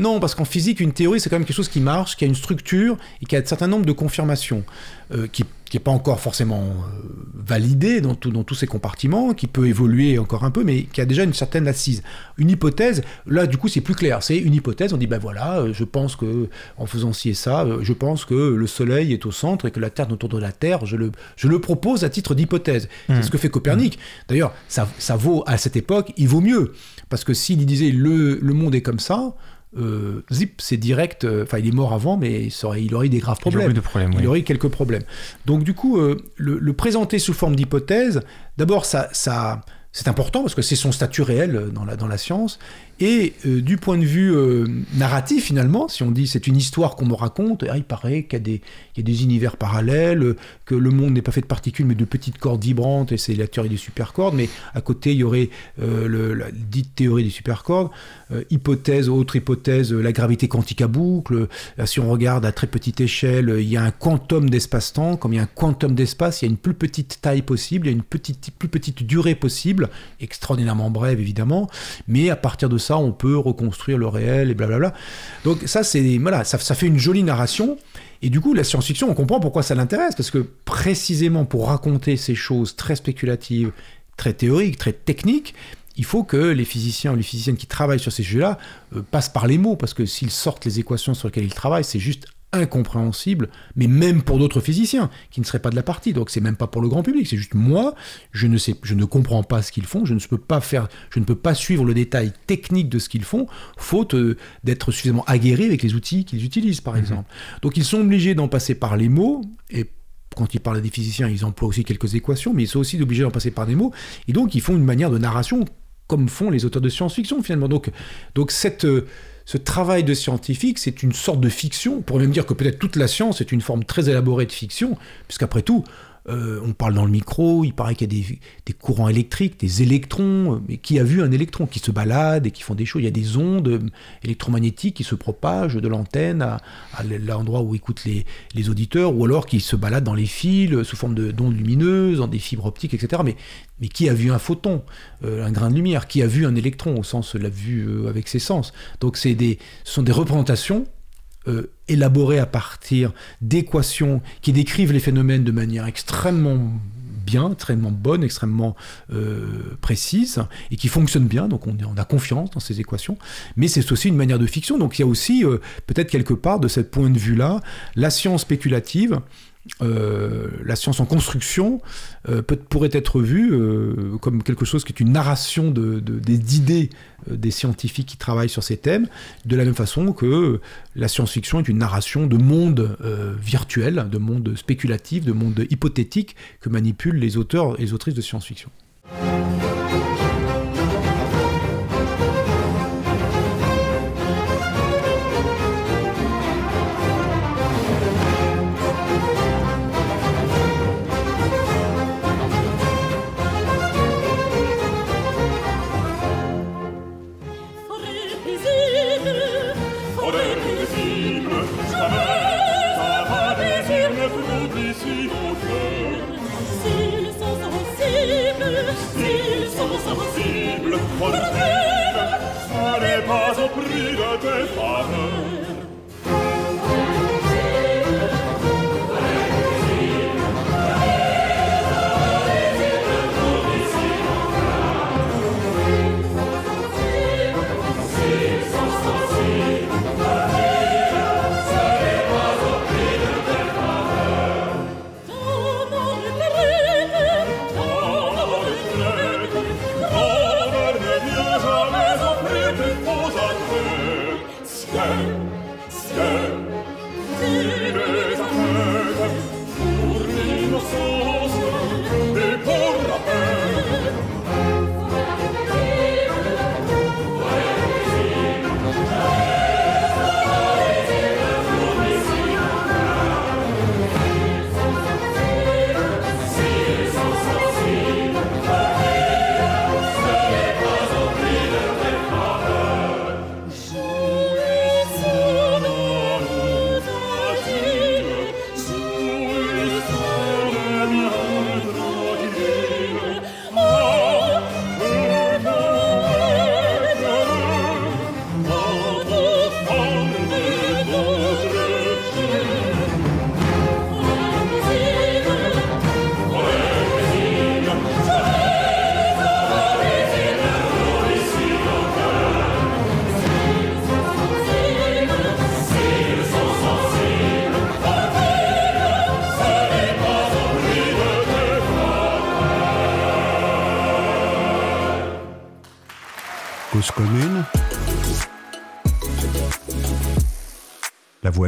non, parce qu'en physique, une théorie, c'est quand même quelque chose qui marche, qui a une structure et qui a un certain nombre de confirmations, euh, qui n'est pas encore forcément euh, validé dans, tout, dans tous ces compartiments, qui peut évoluer encore un peu, mais qui a déjà une certaine assise. Une hypothèse, là, du coup, c'est plus clair. C'est une hypothèse, on dit, ben voilà, euh, je pense que, en faisant ci et ça, je pense que le Soleil est au centre et que la Terre est autour de la Terre, je le, je le propose à titre d'hypothèse. Mmh. C'est ce que fait Copernic. Mmh. D'ailleurs, ça, ça vaut, à cette époque, il vaut mieux. Parce que s'il disait, le, le monde est comme ça, euh, zip, c'est direct. Enfin, euh, il est mort avant, mais il, aurait, il aurait eu des graves problèmes. Il aurait, problèmes, il aurait eu quelques problèmes. Donc, du coup, euh, le, le, présenter sous forme d'hypothèse, d'abord, ça, ça, c'est important parce que c'est son statut réel dans la, dans la science. Et euh, du point de vue euh, narratif, finalement, si on dit c'est une histoire qu'on me raconte, ah, il paraît qu'il y, a des univers parallèles, que le monde n'est pas fait de particules mais de petites cordes vibrantes, et c'est la théorie des supercordes, mais à côté, il y aurait euh, la dite théorie des supercordes. Hypothèse, autre hypothèse, la gravité quantique à boucle. si on regarde à très petite échelle, il y a un quantum d'espace-temps. Comme il y a un quantum d'espace, il y a une plus petite taille possible, il y a une petite, plus petite durée possible, extraordinairement brève évidemment, mais à partir de ça, on peut reconstruire le réel et blablabla. Donc ça, c'est voilà, ça, ça, fait une jolie narration. Et du coup, la science-fiction, on comprend pourquoi ça l'intéresse, parce que précisément pour raconter ces choses très spéculatives, très théoriques, très techniques, il faut que les physiciens ou les physiciennes qui travaillent sur ces sujets-là euh, passent par les mots, parce que s'ils sortent les équations sur lesquelles ils travaillent, c'est juste incompréhensible, mais même pour d'autres physiciens qui ne seraient pas de la partie. Donc c'est même pas pour le grand public, c'est juste moi, je ne sais, je ne comprends pas ce qu'ils font, je ne peux pas faire, je ne peux pas suivre le détail technique de ce qu'ils font, faute euh, d'être suffisamment aguerri avec les outils qu'ils utilisent, par mhm. exemple. Donc ils sont obligés d'en passer par les mots et quand ils parlent des physiciens, ils emploient aussi quelques équations, mais ils sont aussi obligés d'en passer par des mots. Et donc, ils font une manière de narration comme font les auteurs de science-fiction, finalement. Donc, donc cette, euh, ce travail de scientifique, c'est une sorte de fiction. On pourrait même dire que peut-être toute la science est une forme très élaborée de fiction, puisqu'après tout, euh, on parle dans le micro, il paraît qu'il y a des, courants électriques, des électrons, euh, mais qui a vu un électron qui se balade et qui font des choses Il y a des ondes euh, électromagnétiques qui se propagent de l'antenne à, l'endroit où écoutent les, auditeurs, ou alors qui se baladent dans les fils sous forme d'ondes lumineuses, dans des fibres optiques, etc. Mais, qui a vu un photon, un grain de lumière Qui a vu un électron au sens l'a vu avec ses sens Donc c'est des, ce sont des représentations euh, élaborés à partir d'équations qui décrivent les phénomènes de manière extrêmement bien, extrêmement bonne, extrêmement euh, précise, et qui fonctionnent bien, donc on, a confiance dans ces équations, mais c'est aussi une manière de fiction, donc il y a aussi euh, peut-être quelque part de ce point de vue-là, la science spéculative, euh, la science en construction euh, peut, pourrait être vue euh, comme quelque chose qui est une narration de, des idées des scientifiques qui travaillent sur ces thèmes, de la même façon que la science-fiction est une narration de mondes virtuels, de mondes spéculatifs, de mondes hypothétiques que manipulent les auteurs et les autrices de science-fiction.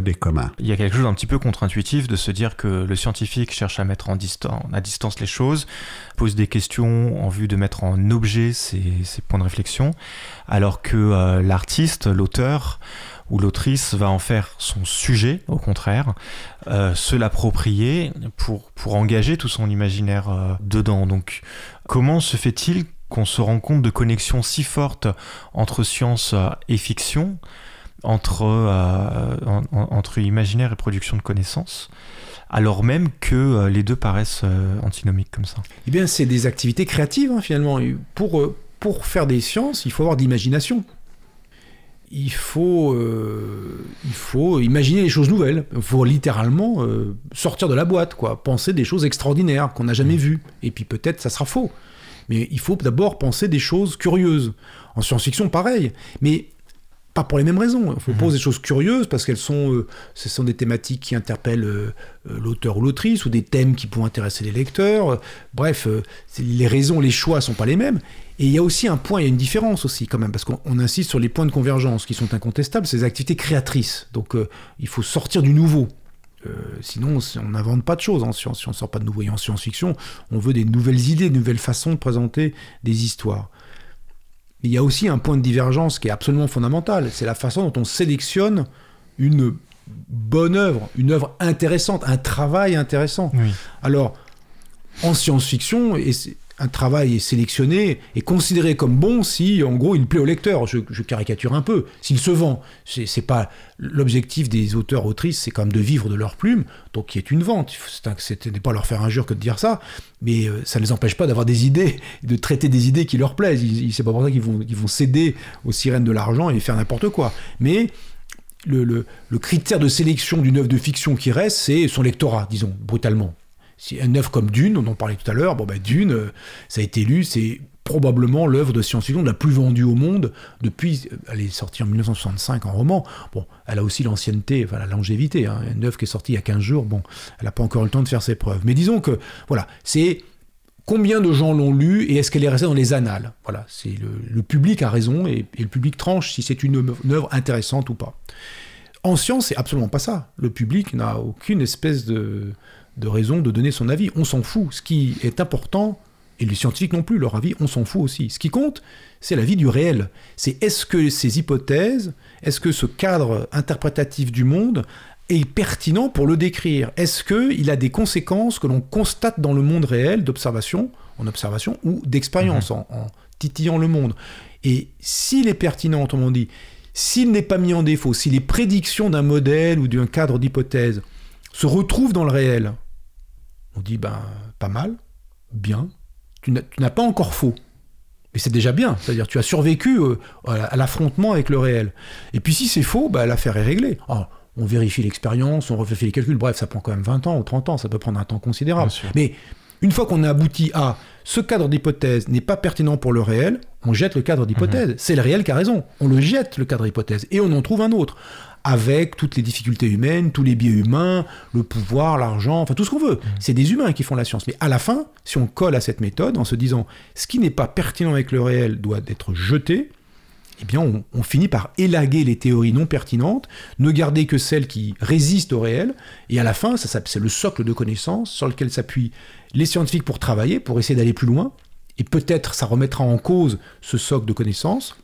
Des communs. Il y a quelque chose d'un petit peu contre-intuitif de se dire que le scientifique cherche à mettre en à distance les choses, pose des questions en vue de mettre en objet ses, points de réflexion, alors que euh, l'artiste, l'auteur ou l'autrice va en faire son sujet, au contraire, euh, se l'approprier pour, pour engager tout son imaginaire euh, dedans. Donc comment se fait-il qu'on se rend compte de connexions si fortes entre science et fiction entre, euh, entre imaginaire et production de connaissances alors même que euh, les deux paraissent euh, antinomiques comme ça Eh bien, c'est des activités créatives, hein, finalement. Pour, pour faire des sciences, il faut avoir d'imagination. il faut, il faut imaginer les choses nouvelles. Il faut littéralement sortir de la boîte, quoi. Penser des choses extraordinaires qu'on n'a jamais vues. Et puis peut-être ça sera faux. Mais il faut d'abord penser des choses curieuses. En science-fiction, pareil. Mais pas pour les mêmes raisons. Il faut mhm. poser des choses curieuses parce qu'elles sont, euh, ce sont des thématiques qui interpellent euh, euh, l'auteur ou l'autrice ou des thèmes qui pourront intéresser les lecteurs. bref, les raisons, les choix sont pas les mêmes. Et il y a aussi un point, il y a une différence aussi quand même parce qu'on insiste sur les points de convergence qui sont incontestables, ces activités créatrices. Donc il faut sortir du nouveau. Sinon, on n'invente pas de choses en science. Si on ne sort pas de nouveau. Et en science-fiction, on veut des nouvelles idées, de nouvelles façons de présenter des histoires il y a aussi un point de divergence qui est absolument fondamental, c'est la façon dont on sélectionne une bonne œuvre, une œuvre intéressante, un travail intéressant. Alors, en science-fiction, et un travail est sélectionné et considéré comme bon si, en gros, il plaît au lecteur. Je, caricature un peu. S'il se vend, c'est pas l'objectif des auteurs autrices, c'est quand même de vivre de leur plume, donc qui est une vente. Ce n'est pas leur faire injure que de dire ça, mais euh, ça ne les empêche pas d'avoir des idées, de traiter des idées qui leur plaisent. C'est pas pour ça qu'ils vont, vont céder aux sirènes de l'argent et faire n'importe quoi. Mais le, le, critère de sélection d'une œuvre de fiction qui reste, c'est son lectorat, disons, brutalement. Une œuvre comme Dune, on parlait tout à l'heure, bon bah Dune, euh, ça a été lu, c'est probablement l'œuvre de science-fiction la plus vendue au monde depuis. Elle est sortie en 1965 en roman. Bon, elle a aussi l'ancienneté, la longévité. Hein. Une œuvre qui est sortie il y a 15 jours, bon, elle n'a pas encore eu le temps de faire ses preuves. Mais disons que, voilà, c'est combien de gens l'ont lu et est-ce qu'elle est restée dans les annales? Voilà, c'est le, public a raison et, le public tranche si c'est une, œuvre intéressante ou pas. En science, c'est absolument pas ça. Le public n'a aucune espèce de de raison de donner son avis. On s'en fout. Ce qui est important, et les scientifiques non plus, leur avis, on s'en fout aussi. Ce qui compte, c'est la vie du réel. C'est est-ce que ces hypothèses, est-ce que ce cadre interprétatif du monde est pertinent pour le décrire? Est-ce qu'il a des conséquences que l'on constate dans le monde réel d'observation, en observation, ou d'expérience, mhm. en, en, titillant le monde? Et s'il est pertinent, autrement dit, s'il n'est pas mis en défaut, si les prédictions d'un modèle ou d'un cadre d'hypothèse se retrouvent dans le réel, on dit, ben, pas mal, bien, tu n'as pas encore faux. Mais c'est déjà bien, c'est-à-dire tu as survécu euh, à l'affrontement avec le réel. Et puis si c'est faux, ben, l'affaire est réglée. On vérifie l'expérience, on refait les calculs, bref, ça prend quand même 20 ans ou 30 ans, ça peut prendre un temps considérable. Mais une fois qu'on a abouti à ce cadre d'hypothèse n'est pas pertinent pour le réel, on jette le cadre d'hypothèse. Mhm. C'est le réel qui a raison. On le jette, le cadre d'hypothèse, et on en trouve un autre avec toutes les difficultés humaines, tous les biais humains, le pouvoir, l'argent, enfin tout ce qu'on veut. Mm. C'est des humains qui font la science. Mais à la fin, si on colle à cette méthode en se disant ce qui n'est pas pertinent avec le réel doit être jeté, eh bien on, on, finit par élaguer les théories non pertinentes, ne garder que celles qui résistent au réel, et à la fin, ça, c'est le socle de connaissances sur lequel s'appuient les scientifiques pour travailler, pour essayer d'aller plus loin, et peut-être ça remettra en cause ce socle de connaissances,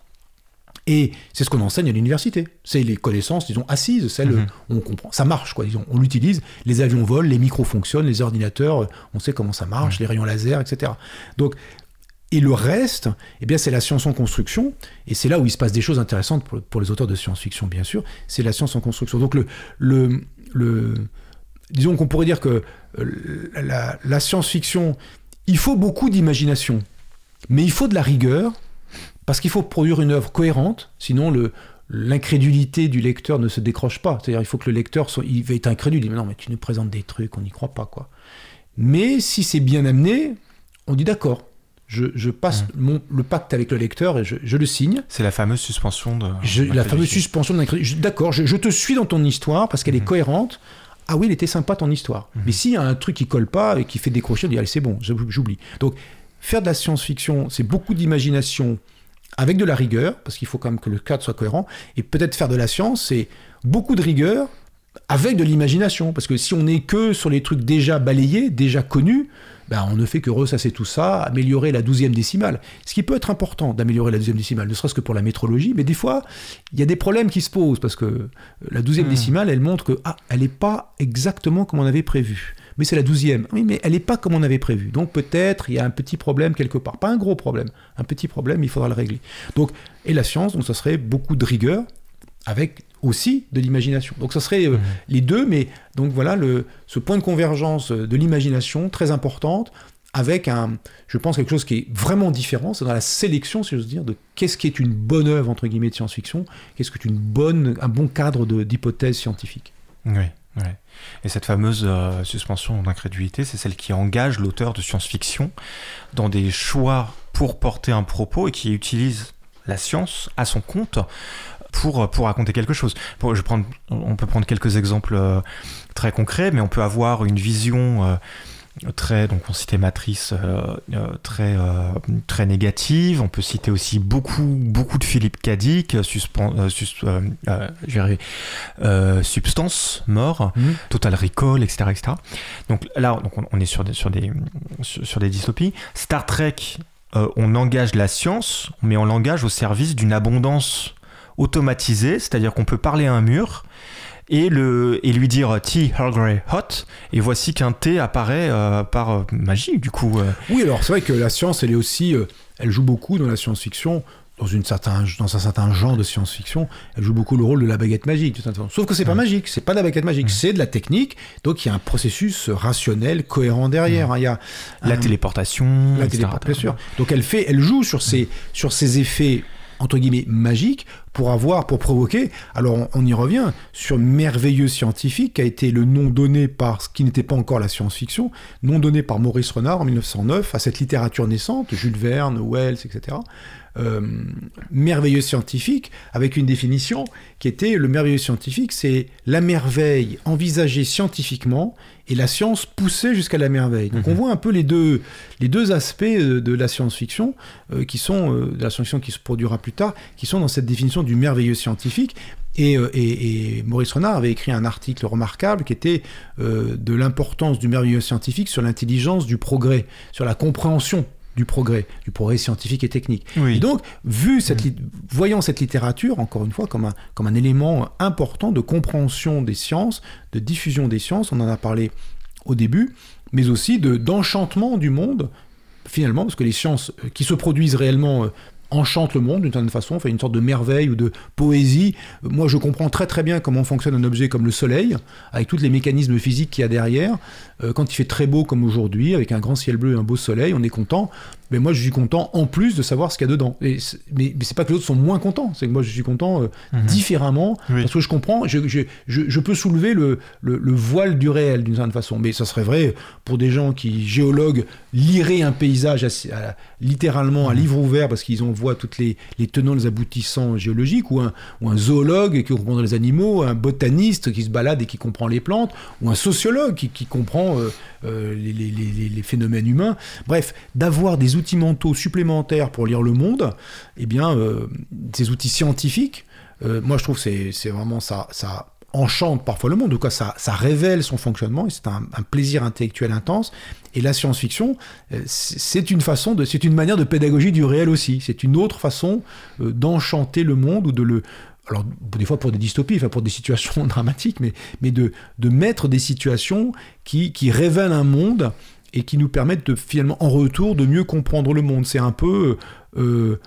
et c'est ce qu'on enseigne à l'université. C'est les connaissances, disons, assises, celles, mhm. on comprend, ça marche, quoi, disons, on l'utilise, les avions volent, les micros fonctionnent, les ordinateurs, on sait comment ça marche, les rayons laser, etc. Donc, et le reste, eh bien, c'est la science en construction, et c'est là où il se passe des choses intéressantes pour, les auteurs de science-fiction, bien sûr, c'est la science en construction. Donc, le, le, le disons qu'on pourrait dire que euh, la, la science-fiction, il faut beaucoup d'imagination, mais il faut de la rigueur, parce qu'il faut produire une œuvre cohérente, sinon le, l'incrédulité du lecteur ne se décroche pas. C'est-à-dire il faut que le lecteur soit, il va être incrédule, il dit non mais tu nous présentes des trucs, on n'y croit pas quoi. Mais si c'est bien amené, on dit d'accord. Je, passe mon, le pacte avec le lecteur et je, le signe. C'est la fameuse suspension de. la fameuse suspension de D'accord, je, te suis dans ton histoire parce qu'elle est mhm. cohérente. Ah oui, elle était sympa ton histoire. Mhm. Mais s'il y a un truc qui colle pas et qui fait décrocher, on dit allez c'est bon, j'oublie. Donc faire de la science-fiction, c'est beaucoup d'imagination, avec de la rigueur, parce qu'il faut quand même que le cadre soit cohérent, et peut-être faire de la science, c'est beaucoup de rigueur avec de l'imagination, parce que si on n'est que sur les trucs déjà balayés, déjà connus, ben on ne fait que ressasser tout ça, améliorer la douzième décimale. Ce qui peut être important d'améliorer la douzième décimale, ne serait-ce que pour la métrologie, mais des fois, il y a des problèmes qui se posent, parce que la douzième hmm. décimale, elle montre que, ah, elle n'est pas exactement comme on avait prévu mais c'est la douzième. Oui, mais elle n'est pas comme on avait prévu. Donc peut-être il y a un petit problème quelque part. Pas un gros problème, un petit problème, il faudra le régler. Donc, et la science, donc ça serait beaucoup de rigueur avec aussi de l'imagination. Donc ça serait euh, mmh. les deux, mais donc voilà le, ce point de convergence de l'imagination très importante avec un, je pense, quelque chose qui est vraiment différent, c'est dans la sélection, si j'ose dire, de qu'est-ce qui est une bonne œuvre, entre guillemets, de science-fiction, qu'est-ce que est une bonne, un bon cadre d'hypothèse scientifique. Oui, oui. Et cette fameuse euh, suspension d'incrédulité, c'est celle qui engage l'auteur de science-fiction dans des choix pour porter un propos et qui utilise la science à son compte pour, pour raconter quelque chose. Pour, je prendre, on peut prendre quelques exemples euh, très concrets, mais on peut avoir une vision... Euh, très donc on citait Matrice euh, euh, très euh, très négative on peut citer aussi beaucoup beaucoup de Philippe Cadic substance mort mhm. Total Recall etc etc donc là donc on, est sur des sur des sur, des dystopies Star Trek on engage la science mais on l'engage au service d'une abondance automatisée c'est-à-dire qu'on peut parler à un mur et, le, et lui dire Tea Earl Grey Hot, et voici qu'un thé apparaît euh, par euh, magie, du coup. Euh. Oui, alors c'est vrai que la science, elle est aussi, elle joue beaucoup dans la science-fiction. Dans, une certain, dans un certain genre de science-fiction, elle joue beaucoup le rôle de la baguette magique. Sauf que c'est pas magique, c'est pas de la baguette magique, c'est de la technique. Donc il y a un processus rationnel, cohérent derrière. Hein. Il y a la téléportation, la téléportation, bien sûr. Donc elle fait, elle joue sur ces, sur ces effets entre guillemets magiques pour avoir, pour provoquer. Alors on, y revient sur merveilleux scientifique qui a été le nom donné par ce qui n'était pas encore la science-fiction, nom donné par Maurice Renard en 1909 à cette littérature naissante, Jules Verne, Wells, etc. Euh, merveilleux scientifique avec une définition qui était le merveilleux scientifique, c'est la merveille envisagée scientifiquement et la science poussée jusqu'à la merveille. Donc on mhm. voit un peu les deux, les deux aspects de, la science-fiction euh, qui sont euh, de la science-fiction qui se produira plus tard, qui sont dans cette définition du merveilleux scientifique. Et, et, Maurice Renard avait écrit un article remarquable qui était de l'importance du merveilleux scientifique sur l'intelligence du progrès, sur la compréhension du progrès, du progrès scientifique et technique. Et donc, vu cette, mm. voyant cette littérature, encore une fois, comme un, comme un élément important de compréhension des sciences, de diffusion des sciences, on en a parlé au début, mais aussi de d'enchantement du monde, finalement, parce que les sciences euh, qui se produisent réellement euh, enchante le monde d'une certaine façon, fait une sorte de merveille ou de poésie. Moi, je comprends très très bien comment fonctionne un objet comme le Soleil, avec tous les mécanismes physiques qu'il y a derrière. Euh, quand il fait très beau comme aujourd'hui, avec un grand ciel bleu et un beau soleil, on est content. Mais moi, je suis content en plus de savoir ce qu'il y a dedans. Et mais, mais c'est pas que les autres sont moins contents, c'est que moi, je suis content euh, mhm. différemment, parce que je comprends, je, je, je, peux soulever le, le, voile du réel d'une certaine façon. Mais ça serait vrai pour des gens qui, géologues, liraient un paysage littéralement à mhm. livre ouvert, parce qu'ils en voient toutes les, les tenants, les aboutissants géologiques, ou un, ou un zoologue qui comprend les animaux, un botaniste qui se balade et qui comprend les plantes, ou un sociologue qui, qui comprend euh, euh, les, les, les, phénomènes humains. Bref, d'avoir des outils mentaux supplémentaires pour lire le monde, eh bien, euh, ces outils scientifiques, euh, moi je trouve que c'est vraiment ça, ça enchante parfois le monde, en tout cas ça, révèle son fonctionnement et c'est un, plaisir intellectuel intense. Et la science-fiction, euh, c'est une façon de, c'est une manière de pédagogie du réel aussi. C'est une autre façon d'enchanter le monde ou de le, alors des fois pour des dystopies, enfin pour des situations dramatiques, mais, de mettre des situations qui, qui révèlent un monde et qui nous permettent de finalement en retour de mieux comprendre le monde. C'est un peu euh, euh,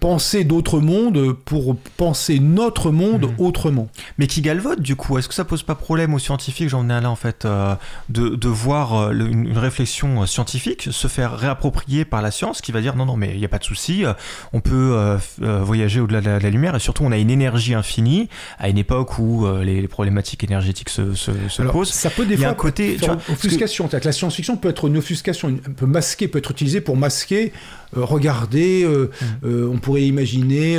penser d'autres mondes pour penser notre monde mhm. autrement. Mais qui galvote du coup? Est-ce que ça pose pas problème aux scientifiques, j'en ai là en fait, euh, de, de, voir euh, une, réflexion scientifique se faire réapproprier par la science qui va dire non, non, mais il n'y a pas de souci, on peut voyager au-delà de, la lumière et surtout on a une énergie infinie à une époque où les, problématiques énergétiques se, se, posent. Ça peut des fois un côté, faire offuscation. Que... La science-fiction peut être une offuscation, peut masquer, peut être utilisée pour masquer euh, regarder, euh, mmh. euh, on pourrait imaginer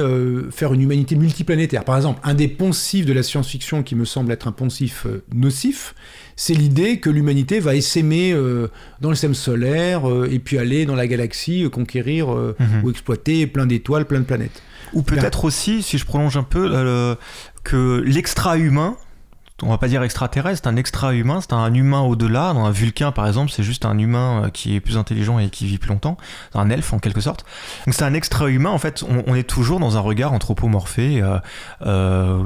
faire une humanité multiplanétaire. Par exemple, un des poncifs de la science-fiction qui me semble être un poncif nocif, c'est l'idée que l'humanité va essaimer dans le système solaire et puis aller dans la galaxie conquérir mmh. ou exploiter plein d'étoiles, plein de planètes. Ou peut-être aussi, si je prolonge un peu, que l'extra-humain on va pas dire extraterrestre, c'est un extra-humain, c'est un humain au-delà. Dans un Vulcain, par exemple, c'est juste un humain euh, qui est plus intelligent et qui vit plus longtemps, un elfe en quelque sorte. Donc c'est un extra-humain, en fait, on, est toujours dans un regard anthropomorphé. Euh, euh,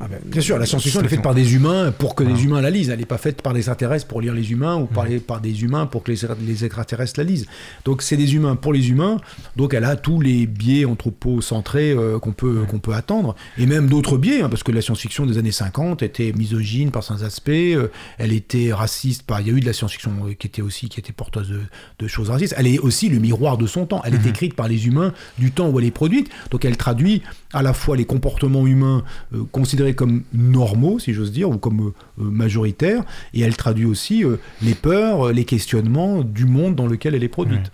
ah ben, bien sûr, la science-fiction est faite par des humains pour que les humains la lisent, elle n'est pas faite par des extraterrestres pour lire les humains ou par, par des humains pour que les, extraterrestres la lisent. Donc c'est des humains pour les humains, donc elle a tous les biais anthropocentrés qu'on peut, qu'on peut attendre, et même d'autres biais, hein, parce que la science-fiction des années 50 était mise misogyne par certains aspects, euh, elle était raciste par. Il y a eu de la science-fiction euh, qui était aussi qui était porteuse de, choses racistes. Elle est aussi le miroir de son temps. Elle est mhm. écrite par les humains du temps où elle est produite. Donc elle traduit à la fois les comportements humains considérés comme normaux, si j'ose dire, ou comme majoritaires, et elle traduit aussi les peurs, les questionnements du monde dans lequel elle est produite.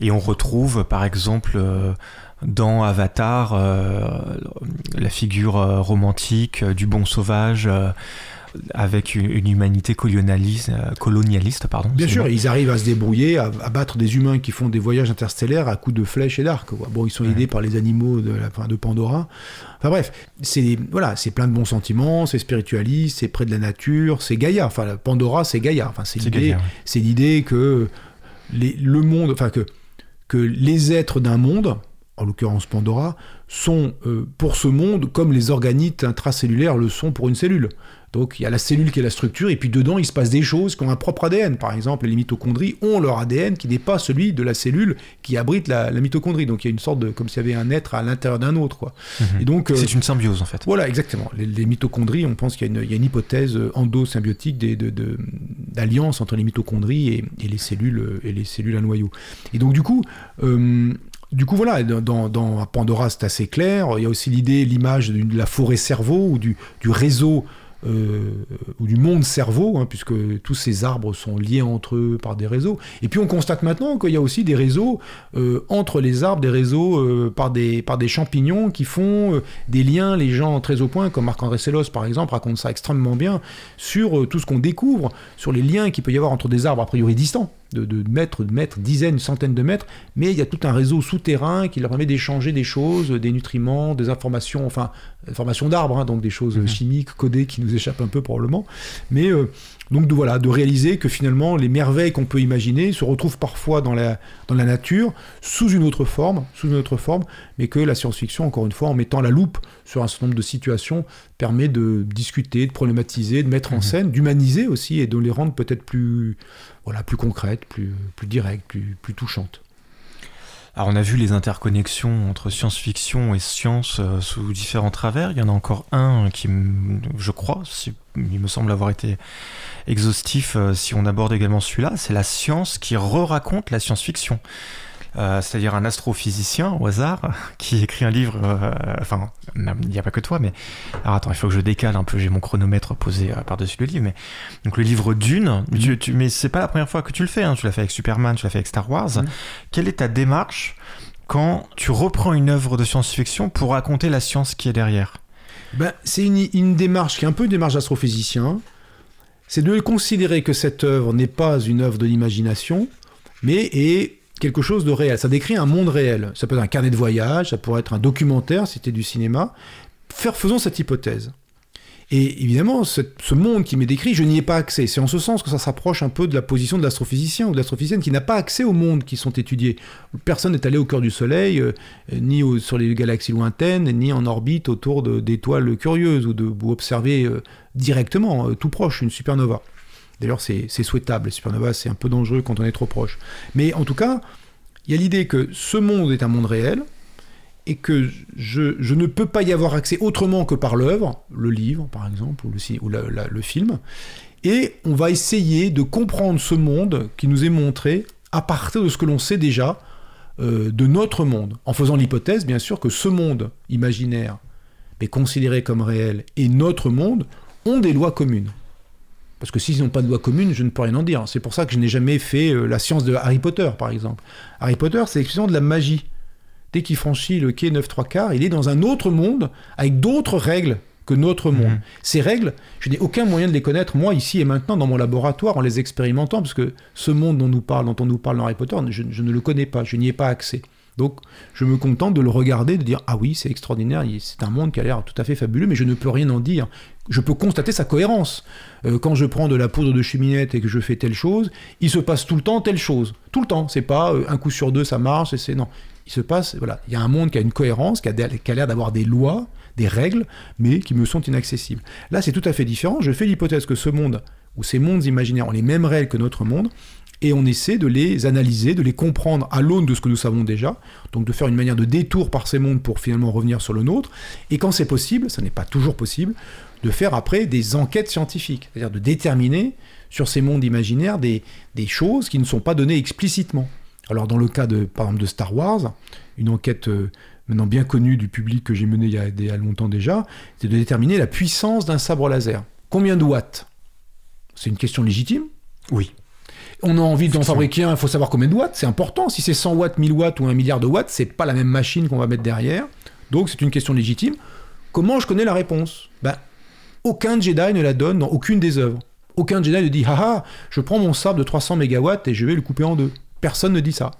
Et on retrouve par exemple dans Avatar euh, la figure euh, romantique euh, du bon sauvage avec une, humanité colonialiste, colonialiste pardon. Bien sûr, ils arrivent à se débrouiller, à, battre des humains qui font des voyages interstellaires à coups de flèches et d'arcs. Bon, ils sont aidés par les animaux de, la, de Pandora. Enfin bref, c'est voilà, c'est plein de bons sentiments, c'est spiritualiste, c'est près de la nature, c'est Gaïa. Enfin, Pandora, c'est Gaïa. Enfin, c'est l'idée, c'est l'idée que les, le monde, enfin que que les êtres d'un monde en l'occurrence Pandora, sont euh, pour ce monde comme les organites intracellulaires le sont pour une cellule. Donc il y a la cellule qui est la structure, et puis dedans il se passe des choses qui ont un propre ADN. Par exemple, les mitochondries ont leur ADN qui n'est pas celui de la cellule qui abrite la, mitochondrie. Donc il y a une sorte de, comme s'il y avait un être à l'intérieur d'un autre. Quoi. Mhm. Et donc euh, c'est une symbiose en fait. Voilà, exactement. Les, mitochondries, on pense qu'il y, a une hypothèse endosymbiotique d'alliance entre les mitochondries et, les cellules et les cellules à noyau. Et donc du coup, euh, du coup, voilà, dans, Pandora, c'est assez clair. Il y a aussi l'idée, l'image de la forêt cerveau ou du, du réseau euh, ou du monde cerveau, hein, puisque tous ces arbres sont liés entre eux par des réseaux. Et puis on constate maintenant qu'il y a aussi des réseaux euh, entre les arbres, des réseaux euh, par, des, par des champignons qui font des liens, les gens très au point, comme Marc-André Sellos par exemple, raconte ça extrêmement bien, sur tout ce qu'on découvre, sur les liens qu'il peut y avoir entre des arbres a priori distants de, de, mètres, de mètres, dizaines, centaines de mètres, mais il y a tout un réseau souterrain qui leur permet d'échanger des choses, des nutriments, des informations, enfin, informations d'arbres, hein, donc des choses mhm. chimiques, codées qui nous échappent un peu probablement. Mais euh, donc de, voilà, de réaliser que finalement les merveilles qu'on peut imaginer se retrouvent parfois dans la, dans la nature sous une autre forme, sous une autre forme, mais que la science-fiction, encore une fois, en mettant la loupe sur un certain nombre de situations, permet de discuter, de problématiser, de mettre en mhm. scène, d'humaniser aussi et de les rendre peut-être plus, voilà, plus concrètes, plus, plus directes, plus, plus touchantes. Alors on a vu les interconnexions entre science-fiction et science euh, sous différents travers. Il y en a encore un qui, je crois, il me semble avoir été exhaustif euh, si on aborde également celui-là, c'est la science qui re-raconte la science-fiction. Euh, c'est-à-dire un astrophysicien au hasard qui écrit un livre. Euh, enfin, il n'y a pas que toi, mais alors attends, il faut que je décale un peu. J'ai mon chronomètre posé par-dessus le livre, mais donc le livre Dune. Mm. Tu, mais c'est pas la première fois que tu le fais. Hein. Tu l'as fait avec Superman, tu l'as fait avec Star Wars. Mm. Quelle est ta démarche quand tu reprends une œuvre de science-fiction pour raconter la science qui est derrière? Ben, c'est une, une, démarche qui est un peu une démarche d'astrophysicien c'est de considérer que cette œuvre n'est pas une œuvre de l'imagination, mais est quelque chose de réel. Ça décrit un monde réel. Ça peut être un carnet de voyage, ça pourrait être un documentaire c'était du cinéma. Faire, faisons cette hypothèse. Et évidemment, ce, monde qui m'est décrit, je n'y ai pas accès. C'est en ce sens que ça s'approche un peu de la position de l'astrophysicien ou de l'astrophysicienne qui n'a pas accès au monde qui sont étudiés. Personne n'est allé au cœur du Soleil, euh, ni sur les galaxies lointaines, ni en orbite autour d'étoiles curieuses ou de observer euh, directement, euh, tout proche, une supernova. D'ailleurs, c'est souhaitable. Les c'est un peu dangereux quand on est trop proche. Mais en tout cas, il y a l'idée que ce monde est un monde réel, et que je, ne peux pas y avoir accès autrement que par l'œuvre, le livre par exemple, ou le, ou le film, et on va essayer de comprendre ce monde qui nous est montré à partir de ce que l'on sait déjà euh, de notre monde, en faisant l'hypothèse bien sûr que ce monde imaginaire, mais considéré comme réel, et notre monde ont des lois communes. Parce que s'ils n'ont pas de lois communes, je ne peux rien en dire. C'est pour ça que je n'ai jamais fait euh, la science de Harry Potter, par exemple. Harry Potter, c'est l'expression de la magie dès qu'il franchit le quai 9 3 quarts, il est dans un autre monde avec d'autres règles que notre monde. Mhm. Ces règles, je n'ai aucun moyen de les connaître, moi, ici et maintenant, dans mon laboratoire, en les expérimentant, parce que ce monde dont, nous parle, dont on nous parle dans Harry Potter, je, ne le connais pas, je n'y ai pas accès. Donc, je me contente de le regarder, de dire Ah oui, c'est extraordinaire, c'est un monde qui a l'air tout à fait fabuleux, mais je ne peux rien en dire. Je peux constater sa cohérence. Euh, quand je prends de la poudre de cheminette et que je fais telle chose, il se passe tout le temps telle chose. Tout le temps. C'est pas euh, un coup sur deux, ça marche, c'est. Non il se passe, voilà, il y a un monde qui a une cohérence, qui a, l'air d'avoir des lois, des règles, mais qui me sont inaccessibles. Là, c'est tout à fait différent. Je fais l'hypothèse que ce monde, ou ces mondes imaginaires ont les mêmes règles que notre monde, et on essaie de les analyser, de les comprendre à l'aune de ce que nous savons déjà, donc de faire une manière de détour par ces mondes pour finalement revenir sur le nôtre, et quand c'est possible, ça n'est pas toujours possible, de faire après des enquêtes scientifiques, c'est-à-dire de déterminer sur ces mondes imaginaires des, des choses qui ne sont pas données explicitement. Alors dans le cas de, par exemple, de Star Wars, une enquête euh, maintenant bien connue du public que j'ai menée il y, a, il y a longtemps déjà, c'est de déterminer la puissance d'un sabre laser. Combien de watts? C'est une question légitime? Oui. On a envie d'en fabriquer un, il faut savoir combien de watts, c'est important. Si c'est 100 watts, 1000 watts ou un milliard de watts, c'est pas la même machine qu'on va mettre derrière. Donc c'est une question légitime. Comment je connais la réponse? Ben, Aucun Jedi ne la donne dans aucune des œuvres. Aucun Jedi ne dit haha, je prends mon sabre de 300 mégawatts et je vais le couper en deux. Personne ne dit ça.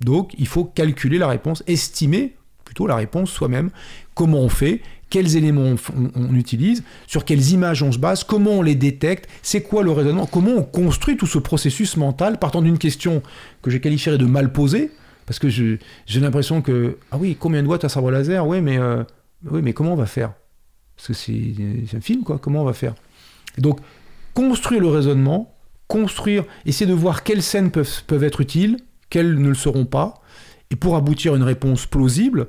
Donc il faut calculer la réponse, estimer plutôt la réponse soi-même. Comment on fait? Quels éléments on, utilise, sur quelles images on se base, comment on les détecte, c'est quoi le raisonnement, comment on construit tout ce processus mental partant d'une question que j'ai qualifierais de mal posée, parce que j'ai l'impression que, ah oui, combien de watts un sabre laser? Oui, mais, euh, oui, mais comment on va faire? Parce que c'est un film, quoi, comment on va faire? Donc, construire le raisonnement, construire, essayer de voir quelles scènes peuvent être utiles, quelles ne le seront pas, et pour aboutir à une réponse plausible,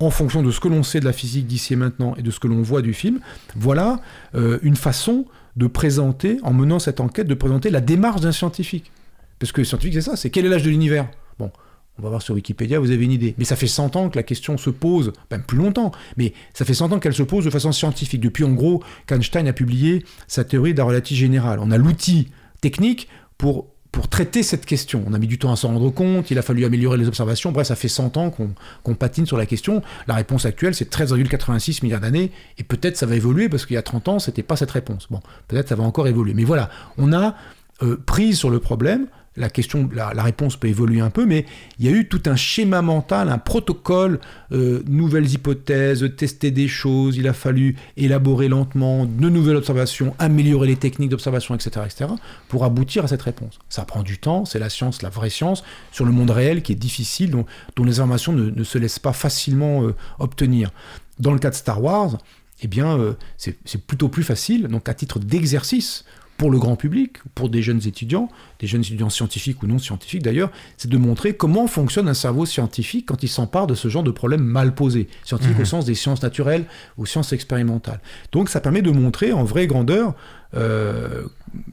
en fonction de ce que l'on sait de la physique d'ici et maintenant et de ce que l'on voit du film, voilà euh, une façon de présenter, en menant cette enquête, de présenter la démarche d'un scientifique. Parce que scientifique, c'est ça, c'est quel est l'âge de l'univers? Bon, on va voir sur Wikipédia, vous avez une idée. Mais ça fait 100 ans que la question se pose, même plus longtemps, mais ça fait 100 ans qu'elle se pose de façon scientifique. Depuis, en gros, qu'Einstein a publié sa théorie de la relativité générale. On a l'outil technique pour pour traiter cette question. On a mis du temps à s'en rendre compte, il a fallu améliorer les observations, bref, ça fait 100 ans qu'on qu patine sur la question. La réponse actuelle, c'est 13,86 milliards d'années, et peut-être ça va évoluer, parce qu'il y a 30 ans, c'était pas cette réponse. Bon, peut-être ça va encore évoluer. Mais voilà, on a euh, prise sur le problème, la réponse peut évoluer un peu, mais il y a eu tout un schéma mental, un protocole, euh, nouvelles hypothèses, tester des choses, il a fallu élaborer lentement de nouvelles observations, améliorer les techniques d'observation, etc., etc., pour aboutir à cette réponse. Ça prend du temps, c'est la science, la vraie science, sur le monde réel qui est difficile, dont, les informations ne, ne, se laissent pas facilement euh, obtenir. Dans le cas de Star Wars, eh bien, euh, c'est plutôt plus facile, donc à titre d'exercice, pour le grand public, pour des jeunes étudiants, des jeunes étudiants scientifiques ou non scientifiques d'ailleurs, c'est de montrer comment fonctionne un cerveau scientifique quand il s'empare de ce genre de problème mal posé, scientifique mmh. au sens des sciences naturelles ou sciences expérimentales. Donc ça permet de montrer en vraie grandeur euh,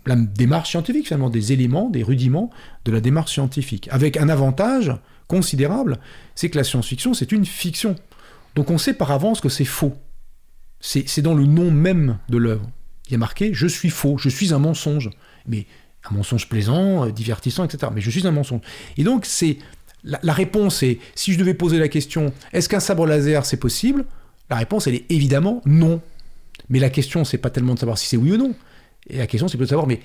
la démarche scientifique, finalement, des éléments, des rudiments de la démarche scientifique, avec un avantage considérable, c'est que la science-fiction, c'est une fiction. Donc on sait par avance que c'est faux. C'est dans le nom même de l'œuvre il y a marqué je suis faux, je suis un mensonge. Mais un mensonge plaisant, euh, divertissant, etc. Mais je suis un mensonge. Et donc, c'est la, réponse est si je devais poser la question est-ce qu'un sabre laser c'est possible? La réponse elle est évidemment non. Mais la question c'est pas tellement de savoir si c'est oui ou non. Et la question c'est plutôt de savoir mais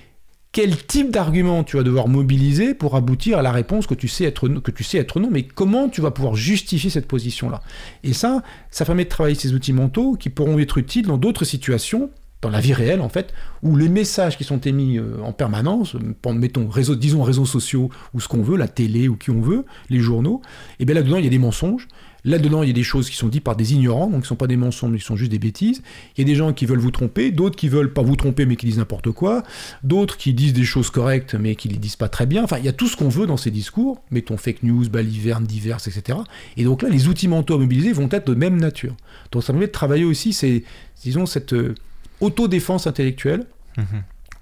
quel type d'argument tu vas devoir mobiliser pour aboutir à la réponse que tu sais être que tu sais être non, mais comment tu vas pouvoir justifier cette position-là? Et ça, ça permet de travailler ces outils mentaux qui pourront être utiles dans d'autres situations dans la vie réelle en fait, où les messages qui sont émis euh, en permanence, euh, mettons disons réseaux sociaux ou ce qu'on veut, la télé ou qui on veut, les journaux, et bien là-dedans il y a des mensonges, là-dedans il y a des choses qui sont dites par des ignorants, donc qui ne sont pas des mensonges, mais qui sont juste des bêtises, il y a des gens qui veulent vous tromper, d'autres qui veulent pas vous tromper mais qui disent n'importe quoi, d'autres qui disent des choses correctes mais qui les disent pas très bien, enfin il y a tout ce qu'on veut dans ces discours, mettons fake news, balivernes, diverses, etc. Et donc là les outils mentaux à mobiliser vont être de même nature. Donc ça permet de travailler aussi, c'est, disons, cette euh, autodéfense intellectuelle,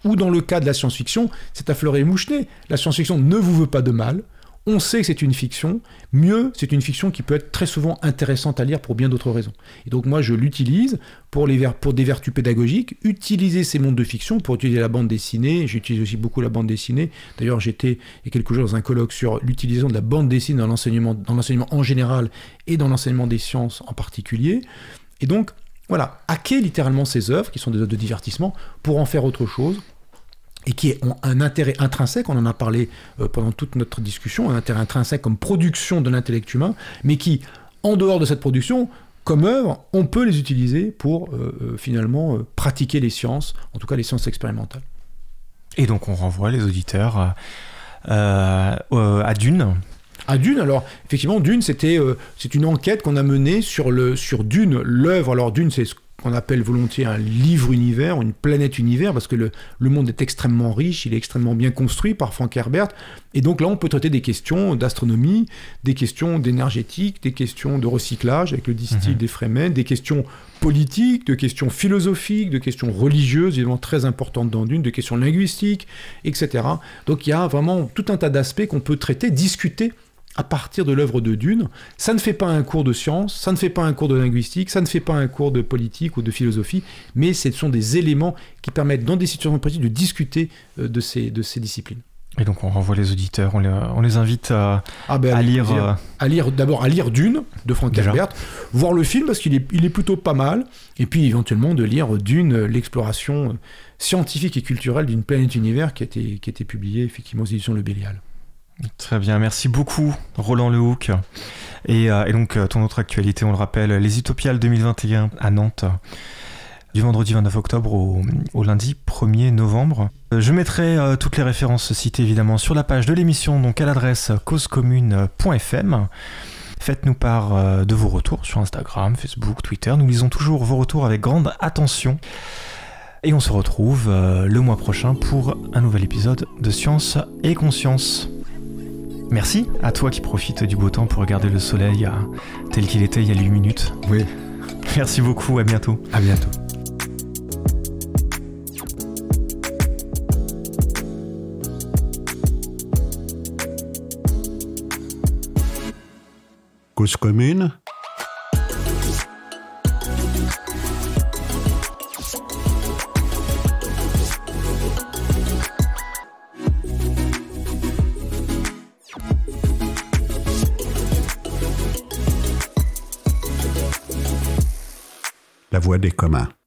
ou dans le cas de la science-fiction, c'est à fleur et moucheté. La science-fiction ne vous veut pas de mal. On sait que c'est une fiction. Mieux, c'est une fiction qui peut être très souvent intéressante à lire pour bien d'autres raisons. Et donc moi, je l'utilise pour, les pour des vertus pédagogiques. Utiliser ces mondes de fiction pour utiliser la bande dessinée. J'utilise aussi beaucoup la bande dessinée. D'ailleurs, j'étais il y a quelques jours dans un colloque sur l'utilisation de la bande dessinée dans l'enseignement en général et dans l'enseignement des sciences en particulier. Et donc, voilà, hacker littéralement ces œuvres, qui sont des œuvres de divertissement, pour en faire autre chose, et qui ont un intérêt intrinsèque, on en a parlé euh, pendant toute notre discussion, un intérêt intrinsèque comme production de l'intellect humain, mais qui, en dehors de cette production, comme œuvre, on peut les utiliser pour euh, euh, finalement pratiquer les sciences, en tout cas les sciences expérimentales. Et donc on renvoie les auditeurs à Dune, à Dune, alors effectivement, Dune, c'était euh, c'est une enquête qu'on a menée sur, le, sur Dune, l'œuvre. Alors Dune, c'est qu'on appelle volontiers un livre-univers, une planète-univers, parce que le, le, monde est extrêmement riche, il est extrêmement bien construit par Frank Herbert. Et donc là, on peut traiter des questions d'astronomie, des questions d'énergétique, des questions de recyclage avec le distil mmh. des Fremen, des questions politiques, de questions philosophiques, de questions religieuses, évidemment très importantes dans Dune, de questions linguistiques, etc. Donc il y a vraiment tout un tas d'aspects qu'on peut traiter, discuter à partir de l'œuvre de Dune. Ça ne fait pas un cours de science, ça ne fait pas un cours de linguistique, ça ne fait pas un cours de politique ou de philosophie, mais ce sont des éléments qui permettent dans des situations pratiques de discuter euh, de ces, de ces disciplines. Et donc on renvoie les auditeurs, on les, invite à, ah ben, à, lire, euh, à lire d'abord à lire Dune de Frank Herbert, voir le film parce qu'il est, il est plutôt pas mal, et puis éventuellement de lire Dune, l'exploration scientifique et culturelle d'une planète univers qui a été, qui a été publiée effectivement aux éditions Le Bélial. Très bien, merci beaucoup Roland Lehoucq. Et, euh, et donc euh, ton autre actualité, on le rappelle, les Utopiales 2021 à Nantes du vendredi 29 octobre au, lundi 1er novembre. Euh, je mettrai toutes les références citées évidemment sur la page de l'émission, donc à l'adresse causecommune.fm. Faites-nous part de vos retours sur Instagram, Facebook, Twitter. Nous lisons toujours vos retours avec grande attention. Et on se retrouve le mois prochain pour un nouvel épisode de Science et Conscience. Merci à toi qui profites du beau temps pour regarder le soleil tel qu'il était il y a 8 minutes. Oui. Merci beaucoup, à bientôt. À bientôt. Cause commune des communs.